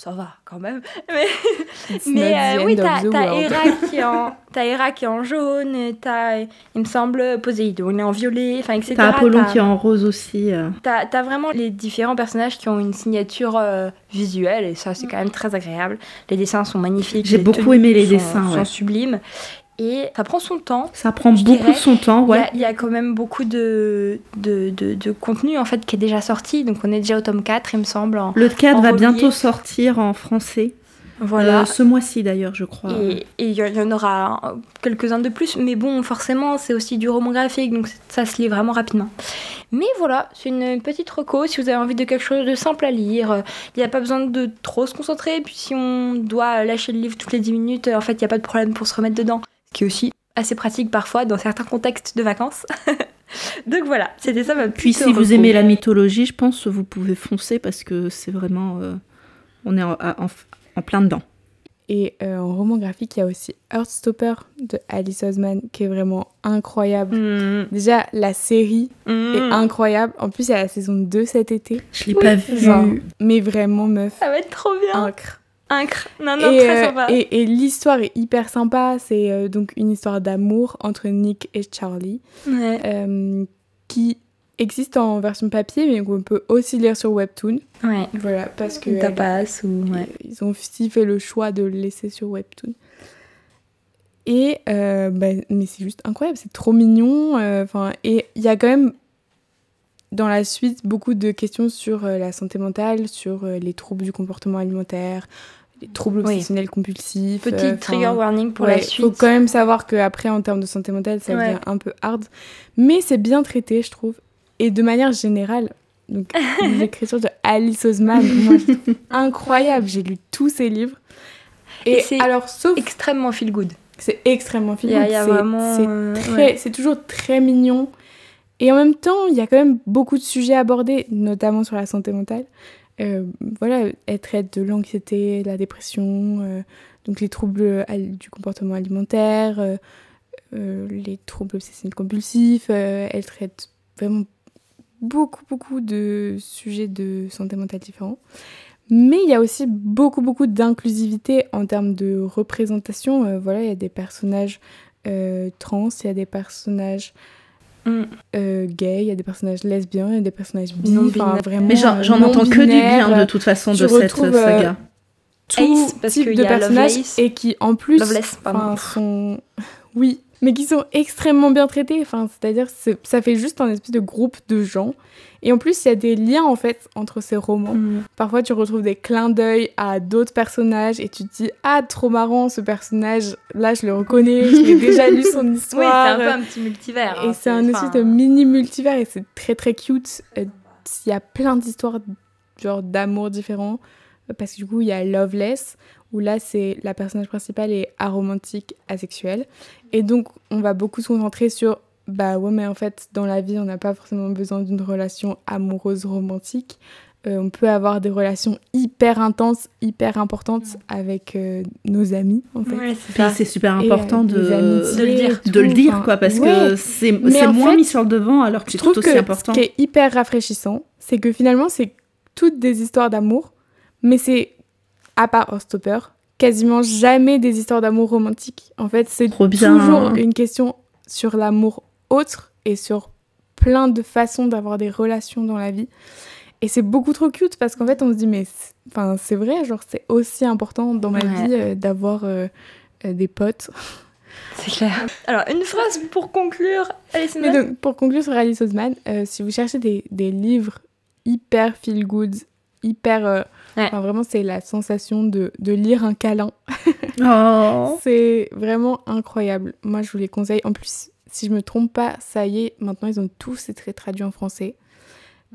ça va quand même. Mais Mais euh, oui, t'as. Hera qui est en, t'as Hera qui est en jaune, t'as, il me semble, Poséidon est en violet, enfin, etc. T'as Apollon qui est en rose aussi. euh. T'as, vraiment les différents personnages qui ont une signature euh, visuelle et ça c'est quand même très agréable. Les dessins sont magnifiques. J'ai beaucoup aimé les sont- dessins, Sont ouais. sublimes et ça prend son temps. Ça prend beaucoup dirais, son temps, ouais. Il y, a quand même beaucoup de, de, de, de contenu en fait qui est déjà sorti. Donc on est déjà au tome 4 il me semble. en- Le 4 en va bientôt sortir en français. Voilà. Euh, ce mois-ci d'ailleurs, je crois. Et il y, y en aura quelques-uns de plus, mais bon, forcément, c'est aussi du roman graphique, donc ça se lit vraiment rapidement. Mais voilà, c'est une petite reco si vous avez envie de quelque chose de simple à lire. Il n'y a pas besoin de trop se concentrer, puis si on doit lâcher le livre toutes les 10 minutes, en fait, il n'y a pas de problème pour se remettre dedans. Qui est aussi assez pratique parfois dans certains contextes de vacances. donc voilà, c'était ça ma petite Puis si vous aimez la mythologie, je pense que vous pouvez foncer parce que c'est vraiment... euh, on est en, en- en plein dedans. Et euh, en roman graphique, il y a aussi Heartstopper de Alice Osman qui est vraiment incroyable. Mmh, Déjà, la série mmh. est incroyable. En plus, il y a la saison 2 cet été. Je l'ai Oui, pas vu. Genre, mais vraiment, meuf. Ça va être trop bien. Incre. Incre. Non, non, et très euh, sympa. et- et l'histoire est hyper sympa. C'est euh, donc une histoire d'amour entre Nick et Charlie Ouais. euh, qui existe en version papier, mais qu'on peut aussi lire sur Webtoon. ouais. Voilà, parce que tapas ou... Ouais. ils ont aussi fait le choix de le laisser sur Webtoon. Et euh, bah, mais c'est juste incroyable, c'est trop mignon. Enfin, et il y a quand même dans la suite beaucoup de questions sur euh, la santé mentale, sur euh, les troubles du comportement alimentaire, les troubles Oui. obsessionnels compulsifs. Petit euh, trigger warning pour ouais, la suite. faut quand même savoir qu'après, en termes de santé mentale, ça Ouais. devient un peu hard. Mais c'est bien traité, je trouve. Et de manière générale, donc l'écriture de Alice Osman, moi, incroyable. J'ai lu tous ses livres. Et, Et c'est alors, sauf. Extrêmement feel good. C'est extrêmement Il feel il C'est- vraiment, euh, ouais. c'est toujours très mignon. Et en même temps, il y a quand même beaucoup de sujets abordés, notamment sur la santé mentale. Euh, voilà, elle traite de l'anxiété, de la dépression, euh, donc les troubles al- du comportement alimentaire, euh, euh, les troubles obsessionnels compulsifs. euh, elle traite vraiment beaucoup, beaucoup de sujets de santé mentale différents. Mais il y a aussi beaucoup, beaucoup d'inclusivité en termes de représentation. Euh, voilà, il y a des personnages euh, trans, il y a des personnages Mm. euh, gays, il y a des personnages lesbiens, il y a des personnages bi, Non enfin, binaires. vraiment. Mais j'en j'en entends que du bien de euh, toute façon tu de cette retrouves, euh, saga. tout Ace, parce type qu'il de y a personnages et qui en plus Loveless, sont oui mais qui sont extrêmement bien traités enfin c'est-à-dire c'est- ça fait juste un espèce de groupe de gens et en plus il y a des liens en fait entre ces romans Mm. parfois tu retrouves des clins d'œil à d'autres personnages et tu te dis ah trop marrant ce personnage là je le reconnais je l'ai déjà lu son Oui, c'est histoire un peu un petit multivers. et hein, c'est un espèce de mini multivers et c'est très très cute. Il y a plein d'histoires genre d'amour différents parce que du coup il y a Loveless où là c'est la personnage principale est aromantique, asexuelle et donc on va beaucoup se concentrer sur bah ouais mais en fait dans la vie on n'a pas forcément besoin d'une relation amoureuse romantique. Euh, on peut avoir des relations hyper intenses, hyper importantes avec euh, nos amis en fait. Ouais, c'est super Et, important euh, des de, de le dire. de le dire quoi parce ouais. que c'est moins fait, mis sur le devant alors que c'est tout que aussi important. ce qui est hyper rafraîchissant, c'est que finalement, c'est toutes des histoires d'amour, mais c'est, à part Stopper, quasiment jamais des histoires d'amour romantiques. En fait, c'est toujours une question sur l'amour autre et sur plein de façons d'avoir des relations dans la vie. Et c'est beaucoup trop cute parce qu'en fait, on se dit, mais c'est- enfin, c'est vrai, genre, c'est aussi important dans ma Ouais. vie euh, d'avoir euh, euh, des potes. C'est clair. Alors, une phrase pour conclure. Mais donc, pour conclure sur Alice Oseman, euh, si vous cherchez des, des livres hyper feel good, hyper. Ouais. vraiment, c'est la sensation de, de lire un câlin. Oh. C'est vraiment incroyable. Moi, je vous les conseille. En plus, si je me trompe pas, ça y est, maintenant, ils ont tous été traduits en français.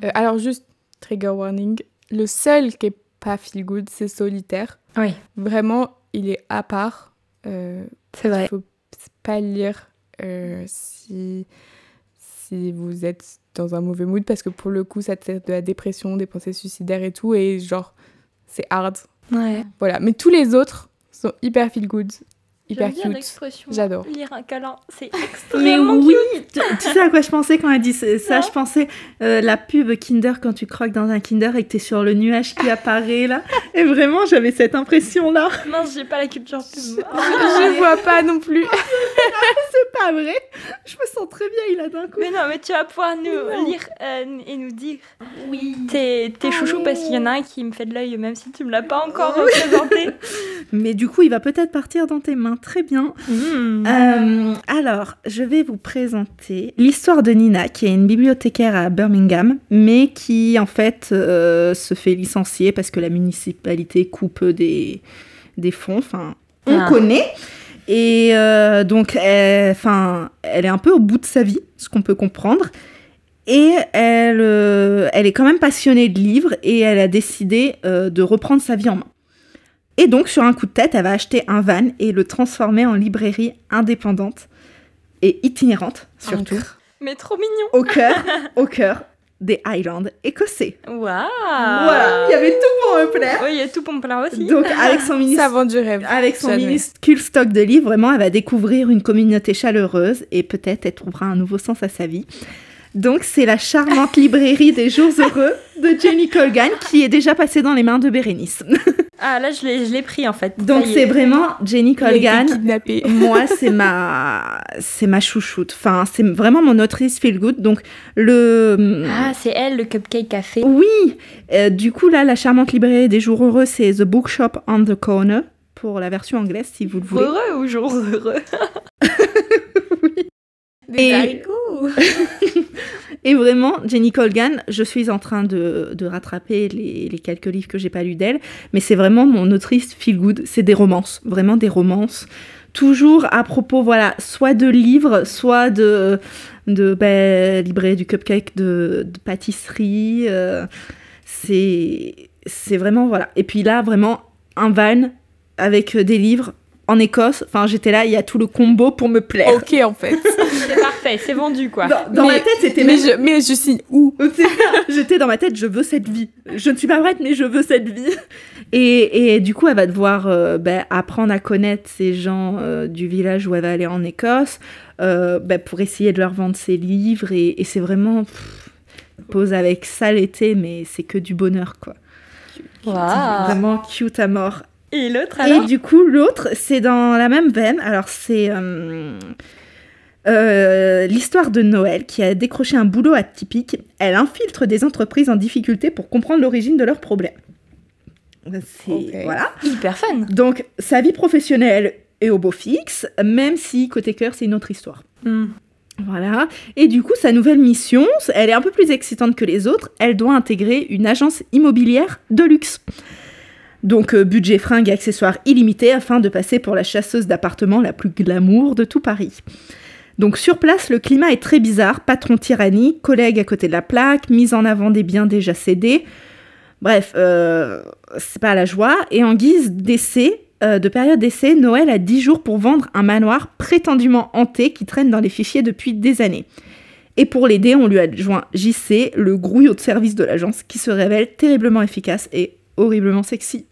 Euh, alors, juste, trigger warning le seul qui est pas feel good, c'est Solitaire. Oui, Vraiment, il est à part. Euh, c'est vrai. il faut pas lire euh, si, si vous êtes dans un mauvais mood parce que pour le coup ça traite de la dépression, des pensées suicidaires et tout et genre c'est hard. Ouais. Voilà, mais tous les autres sont hyper feel good, hyper cute. J'adore. Lire un câlin, c'est Mais extrêmement oui, tu, tu sais à quoi je pensais quand elle dit ça? Non. Je pensais euh, la pub Kinder quand tu croques dans un Kinder et que t'es sur le nuage qui apparaît là. Et vraiment, j'avais cette impression là. Mince, j'ai pas la culture pub. Je vois pas non plus. C'est pas vrai. Je me sens très bien, il a d'un coup. Mais non, mais tu vas pouvoir nous Non. lire euh, et nous dire Oui. tes, Ah chouchous oui. parce qu'il y en a un qui me fait de l'œil même si tu me l'as pas encore représenté. Mais du coup, il va peut-être partir dans tes mains. Très bien. Euh, alors, je vais vous présenter l'histoire de Nina, qui est une bibliothécaire à Birmingham, mais qui en fait euh, se fait licencier parce que la municipalité coupe des, des fonds. Enfin, on Ah. connaît. Et euh, donc, elle, est un peu au bout de sa vie, ce qu'on peut comprendre. Et elle, elle est quand même passionnée de livres et elle a décidé de reprendre sa vie en main. Et donc, sur un coup de tête, elle va acheter un van et le transformer en librairie indépendante et itinérante, surtout, Mais trop mignon. au cœur, au cœur des Highlands écossais. Waouh. Voilà, il y avait tout pour me plaire. Oui, il y a tout pour me plaire aussi. Donc, avec son mini du rêve. avec son minuscule stock de livres, vraiment, elle va découvrir une communauté chaleureuse et peut-être elle trouvera un nouveau sens à sa vie. Donc, c'est la charmante librairie des jours heureux de Jenny Colgan qui est déjà passée dans les mains de Bérénice. Ah, là, je l'ai je l'ai pris en fait. Donc, c'est vraiment Jenny Colgan. Moi, c'est ma, c'est ma chouchoute. Enfin, c'est vraiment mon autrice feel good. Donc, le, Ah, c'est elle, le cupcake café. oui. Euh, du coup, là, la charmante librairie des jours heureux, c'est The Bookshop on the Corner pour la version anglaise, si vous le voulez. Heureux ou jours heureux? Des Et- haricots. Et vraiment, Jenny Colgan, je suis en train de, rattraper les, quelques livres que j'ai pas lus d'elle, mais c'est vraiment mon autrice feel good. C'est des romances, vraiment des romances. Toujours à propos, voilà, soit de livres, soit de, de ben, librairie du cupcake, de, de pâtisserie. euh, c'est c'est vraiment, voilà. Et puis là, vraiment, un van avec des livres en Écosse. Enfin, j'étais là, il y a tout le combo pour me plaire. Ok, en fait. C'est parfait, c'est vendu quoi. Dans, dans Mais- ma tête, c'était mais, même- je, mais je signe où? J'étais dans ma tête, je veux cette vie. Je ne suis pas prête, mais je veux cette vie. Et, et du coup, elle va devoir euh, ben, apprendre à connaître ces gens euh, du village où elle va aller en Écosse euh, ben, pour essayer de leur vendre ses livres. Et, et c'est vraiment. pff, pose avec ça l'été, mais c'est que du bonheur, quoi. Waouh. Vraiment cute à mort. Et l'autre Et alors du coup, l'autre, c'est dans la même veine. Alors, c'est euh, euh, l'histoire de Noël qui a décroché un boulot atypique. Elle infiltre des entreprises en difficulté pour comprendre l'origine de leurs problèmes. C'est Ok. voilà. Hyper fun. Donc, sa vie professionnelle est au beau fixe, même si côté cœur, c'est une autre histoire. Hmm. Voilà. Et du coup, sa nouvelle mission, elle est un peu plus excitante que les autres. Elle doit intégrer une agence immobilière de luxe. Donc, euh, budget fringues et accessoires illimité afin de passer pour la chasseuse d'appartements la plus glamour de tout Paris. Donc, sur place, le climat est très bizarre. Patron tyrannie, collègue à côté de la plaque, mise en avant des biens déjà cédés. Bref, euh, c'est pas la joie. Et en guise d'essai, euh, de période d'essai, Noël a 10 jours pour vendre un manoir prétendument hanté qui traîne dans les fichiers depuis des années. Et pour l'aider, on lui a joint JC, le grouillot de service de l'agence, qui se révèle terriblement efficace et horriblement sexy.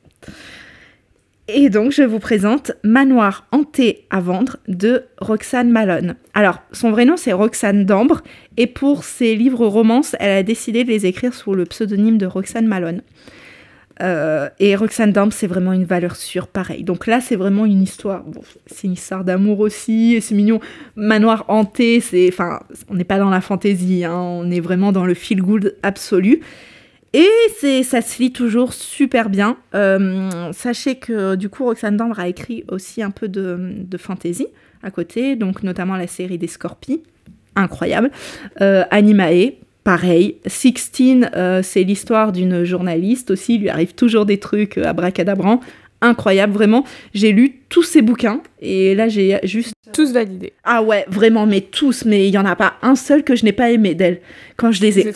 Et donc, je vous présente Manoir hanté à vendre de Roxane Malone. Alors, son vrai nom, c'est Roxane Dambre, et pour ses livres romances, elle a décidé de les écrire sous le pseudonyme de Roxane Malone. Euh, et Roxane Dambre, c'est vraiment une valeur sûre, pareil. Donc là, c'est vraiment une histoire. C'est une histoire d'amour aussi, et c'est mignon. Manoir hanté, c'est, enfin, on n'est pas dans la fantaisie, hein, on est vraiment dans le feel good absolu. Et c'est, ça se lit toujours super bien. Euh, sachez que du coup, Roxane Dambre a écrit aussi un peu de, de fantasy à côté, donc notamment la série des Scorpies, incroyable. Euh, Animae, pareil. Sixteen, euh, c'est l'histoire d'une journaliste aussi, il lui arrive toujours des trucs euh, abracadabrants. Incroyable, vraiment. J'ai lu tous ses bouquins et là j'ai juste Tous validés. ah ouais, vraiment, mais tous, mais il y en a pas un seul que je n'ai pas aimé d'elle. Quand je les ai bien.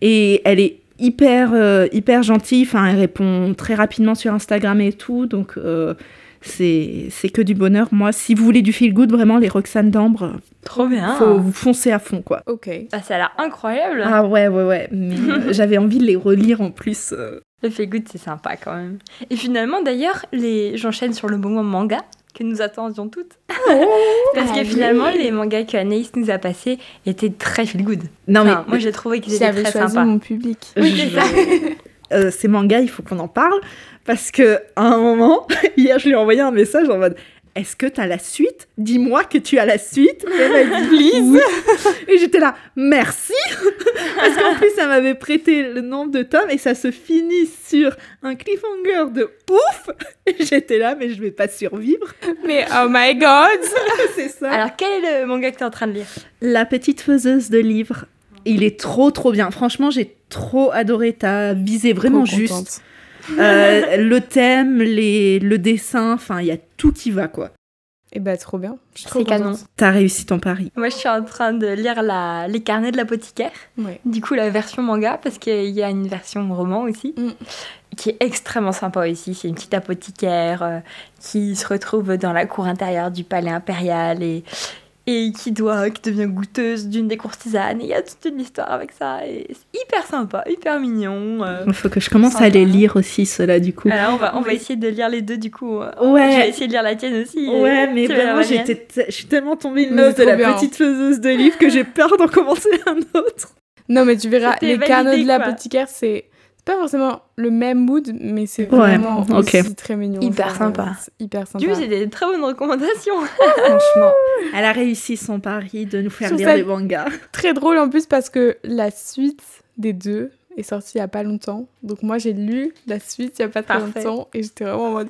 Et elle est hyper, euh, hyper gentille, enfin, elle répond très rapidement sur Instagram et tout, donc euh, c'est c'est que du bonheur. Moi, si vous voulez du feel good, vraiment, les Roxane d'Ambre, Trop bien. faut vous foncer à fond, quoi. Ok. Ah, ça a l'air incroyable. Ah ouais, ouais, ouais, mais euh, j'avais envie de les relire en plus. euh. Le feel good, c'est sympa quand même. Et finalement, d'ailleurs, les... j'enchaîne sur le moment manga que nous attendions toutes. Parce que finalement, les mangas que Anaïs nous a passés étaient très feel good. Non, mais moi, j'ai trouvé qu'ils étaient très choisi sympas. mon public. Oui, c'est ça. euh, ces mangas, il faut qu'on en parle parce que à un moment, hier, je lui ai envoyé un message en mode Est-ce que tu as la suite? Dis-moi que tu as la suite. Et elle m'a dit Oui. Et j'étais là Merci Parce qu'en plus, ça m'avait prêté le nombre de tomes et ça se finit sur un cliffhanger de ouf. Et j'étais là, mais je vais pas survivre. Mais oh my god C'est ça. Alors, quel est le manga que tu es en train de lire? La petite faiseuse de livres. Il est trop trop bien. Franchement, j'ai trop adoré. T'as visé vraiment Trop juste. Euh, le thème, les, le dessin, enfin, il y a tout qui va, quoi. Et bah trop bien. Je suis trop C'est canon. T'as réussi ton pari. Moi, je suis en train de lire la... Les carnets de l'apothicaire. Ouais. Du coup, la version manga, parce qu'il y a une version roman aussi, Mm. qui est extrêmement sympa aussi. C'est une petite apothicaire euh, qui se retrouve dans la cour intérieure du palais impérial et, et qui doit, qui devient goûteuse d'une des courtisanes. Et il y a toute une histoire avec ça. Et c'est hyper sympa, hyper mignon. euh. Il faut que je commence à les lire aussi, ceux-là, du coup. Alors, on va, on va essayer de lire les deux du coup. Je vais Ouais. essayer de lire la tienne aussi. Ouais, mais vraiment, j'étais je suis tellement tombée une de la bien. petite faiseuse de livres que j'ai peur d'en commencer un autre. Non mais tu verras, les canaux de l'apothicaire, c'est pas forcément le même mood, mais c'est Ouais, vraiment aussi très mignon. Hyper sympa. Hyper sympa. Du coup, c'est des très bonnes recommandations. Franchement, elle a réussi son pari de nous faire lire des mangas. très drôle en plus parce que la suite des deux est sortie il y a pas longtemps. Donc moi j'ai lu la suite il y a pas très Parfait. longtemps et j'étais vraiment en mode.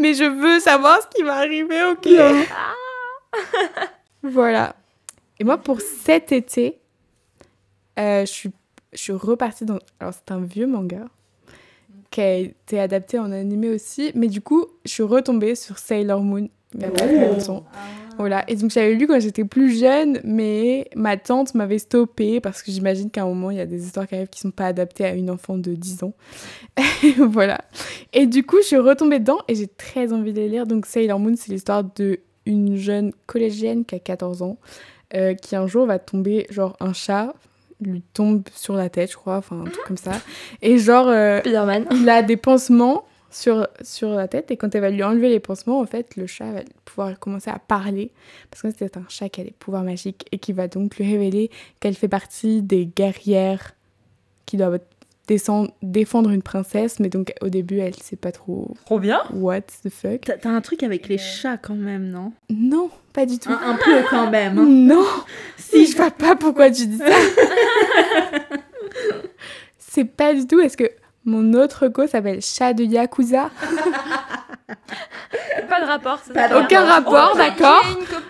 Mais je veux savoir ce qui va arriver, ok. voilà. Et moi pour cet été, je suis je suis repartie dans. Alors c'est un vieux manga qui a été adapté en animé aussi, mais du coup je suis retombée sur Sailor Moon il y a pas très longtemps. Voilà, et donc j'avais lu quand j'étais plus jeune, mais ma tante m'avait stoppé parce que j'imagine qu'à un moment il y a des histoires qui arrivent qui sont pas adaptées à une enfant de 10 ans. voilà. Et du coup, je suis retombée dedans et j'ai très envie de les lire. Donc Sailor Moon, c'est l'histoire de une jeune collégienne qui a 14 ans, euh, qui un jour va tomber, genre un chat lui tombe sur la tête, je crois, enfin un truc comme ça. Et genre, euh, il a des pansements sur, sur la tête et quand elle va lui enlever les pansements, en fait, le chat va pouvoir commencer à parler parce que c'est un chat qui a des pouvoirs magiques et qui va donc lui révéler qu'elle fait partie des guerrières qui doivent défendre une princesse, mais donc au début, elle sait pas trop Trop bien. what the fuck. T'as un truc avec les chats quand même, non? Non, pas du tout. un, un peu quand même. hein. Non, si je vois pas pourquoi tu dis ça. c'est pas du tout. Est-ce que mon autre co s'appelle Chat de Yakuza? Pas de rapport. ça Pas. Aucun rapport, Oh, d'accord.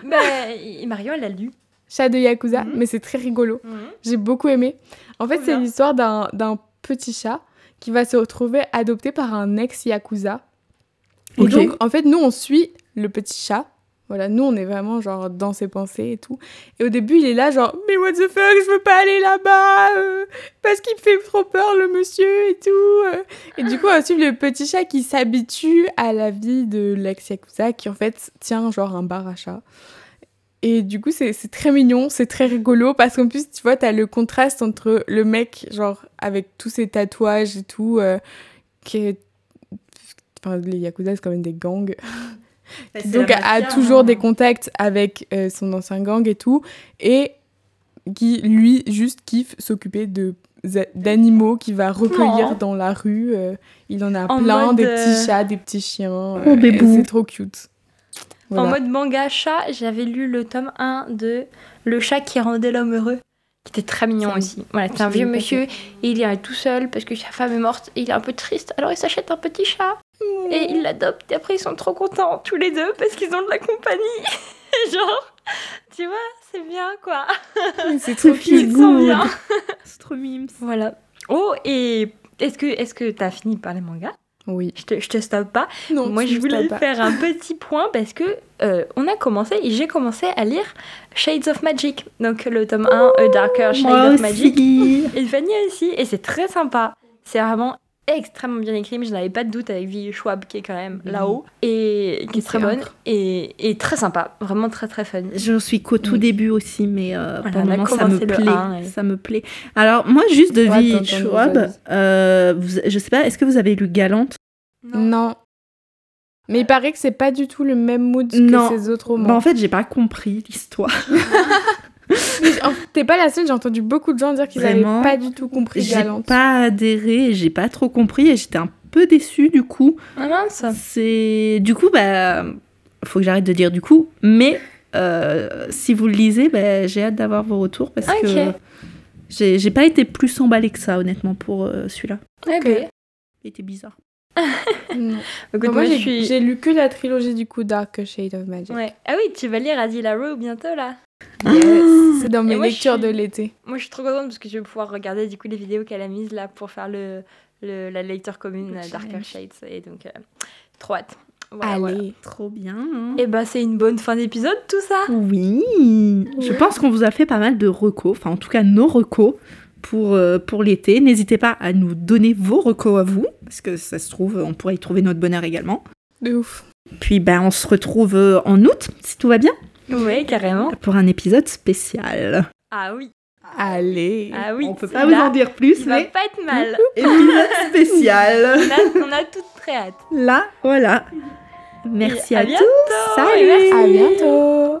une Bah, et Marion, elle l'a lu. Chat de Yakuza, Mhm. mais c'est très rigolo. J'ai beaucoup aimé. En fait, c'est l'histoire d'un petit chat qui va se retrouver adopté par un ex-Yakuza. Et donc, en fait, nous, on suit le petit chat. Voilà, nous, on est vraiment, genre, dans ses pensées et tout. Et au début, il est là, genre, mais what the fuck, je veux pas aller là-bas, euh, parce qu'il me fait trop peur, le monsieur, et tout. euh. Et du coup, on suivre le petit chat qui s'habitue à la vie de l'ex-Yakuza, qui, en fait, tient, genre, un bar à chat. Et du coup, c'est c'est très mignon, c'est très rigolo, parce qu'en plus, tu vois, t'as le contraste entre le mec, genre, avec tous ses tatouages et tout, euh, qui est... Enfin, les Yakuza, c'est quand même des gangs qui donc a toujours des contacts avec euh, son ancien gang et tout, et qui lui juste kiffe s'occuper de d'animaux qu'il va recueillir Oh. dans la rue. euh, il en a En plein, mode, des petits chats, des petits chiens. Oh, euh, c'est trop cute. En mode manga chat, j'avais lu le tome 1 de Le chat qui rendait l'homme heureux, qui était très mignon aussi. Voilà, c'est un vieux monsieur et il est tout seul parce que sa femme est morte et il est un peu triste. Alors il s'achète un petit chat et il l'adopte et après ils sont trop contents tous les deux parce qu'ils ont de la compagnie. Genre, tu vois, c'est bien quoi. c'est trop bien. C'est trop mimes. Voilà. Oh, et est-ce que est-ce que t'as fini par les mangas Oui. je te, je te stoppe pas. Non, Moi, je voulais faire un petit point parce que euh, on a commencé et j'ai commencé à lire Shades of Magic, donc le tome 1 A Darker Shade Moi of Magic. aussi. Et Fanny aussi, et c'est très sympa. C'est vraiment extrêmement bien écrit, mais je n'avais pas de doute avec Vie Schwab qui est quand même Mhm. là-haut et qui est très bonne et, et très sympa, vraiment très très fun. Je suis qu'au tout Oui. début aussi, mais euh, Voilà, pour le on a moment, ça me plaît. Ça me plaît. Alors, moi, juste de Ouais, Schwab, euh, vous- je sais pas, est-ce que vous avez lu Galante? Non. Mais il paraît que c'est pas du tout le même mood Non. que ses autres romans. bah, En fait, j'ai pas compris l'histoire. Mais en- T'es pas la seule, j'ai entendu beaucoup de gens dire qu'ils avaient Vraiment pas du tout compris J'ai pas adhéré, j'ai pas trop compris et j'étais un peu déçue du coup. Ah mince C'est du coup bah faut que j'arrête de dire du coup, mais euh, si vous le lisez, bah, j'ai hâte d'avoir vos retours parce que j'ai pas été plus emballée que ça honnêtement pour euh, celui-là. Ok. Il était bizarre. Non. Écoute, moi, j'ai suis... lu que la trilogie du coup Dark Shade of Magic. Ouais. Ah oui, tu vas lire Adila Rowe bientôt là Yes. C'est dans mes moi, lectures suis- de l'été. Moi, je suis trop contente parce que je vais pouvoir regarder du coup les vidéos qu'elle a mises là pour faire le, le- la lecture commune Le Darker. Shades et donc euh, trop hâte. Voilà, voilà. Allez. Trop bien. hein. Et bah c'est une bonne fin d'épisode tout ça. Oui, je pense qu'on vous a fait pas mal de recos, enfin en tout cas nos recos pour, euh, pour l'été. N'hésitez pas à nous donner vos recos à vous, parce que ça se trouve, on pourrait y trouver notre bonheur également. De ouf. Puis ben, on se retrouve euh, en août, si tout va bien, Ouais, carrément. pour un épisode spécial. Ah oui. Allez. Ah oui. on peut pas vous en dire plus, Il va mais pas être mal. épisode spécial. on, a, on a toutes très hâte. Là, voilà. Merci à, à tous. bientôt, Salut. merci. À bientôt.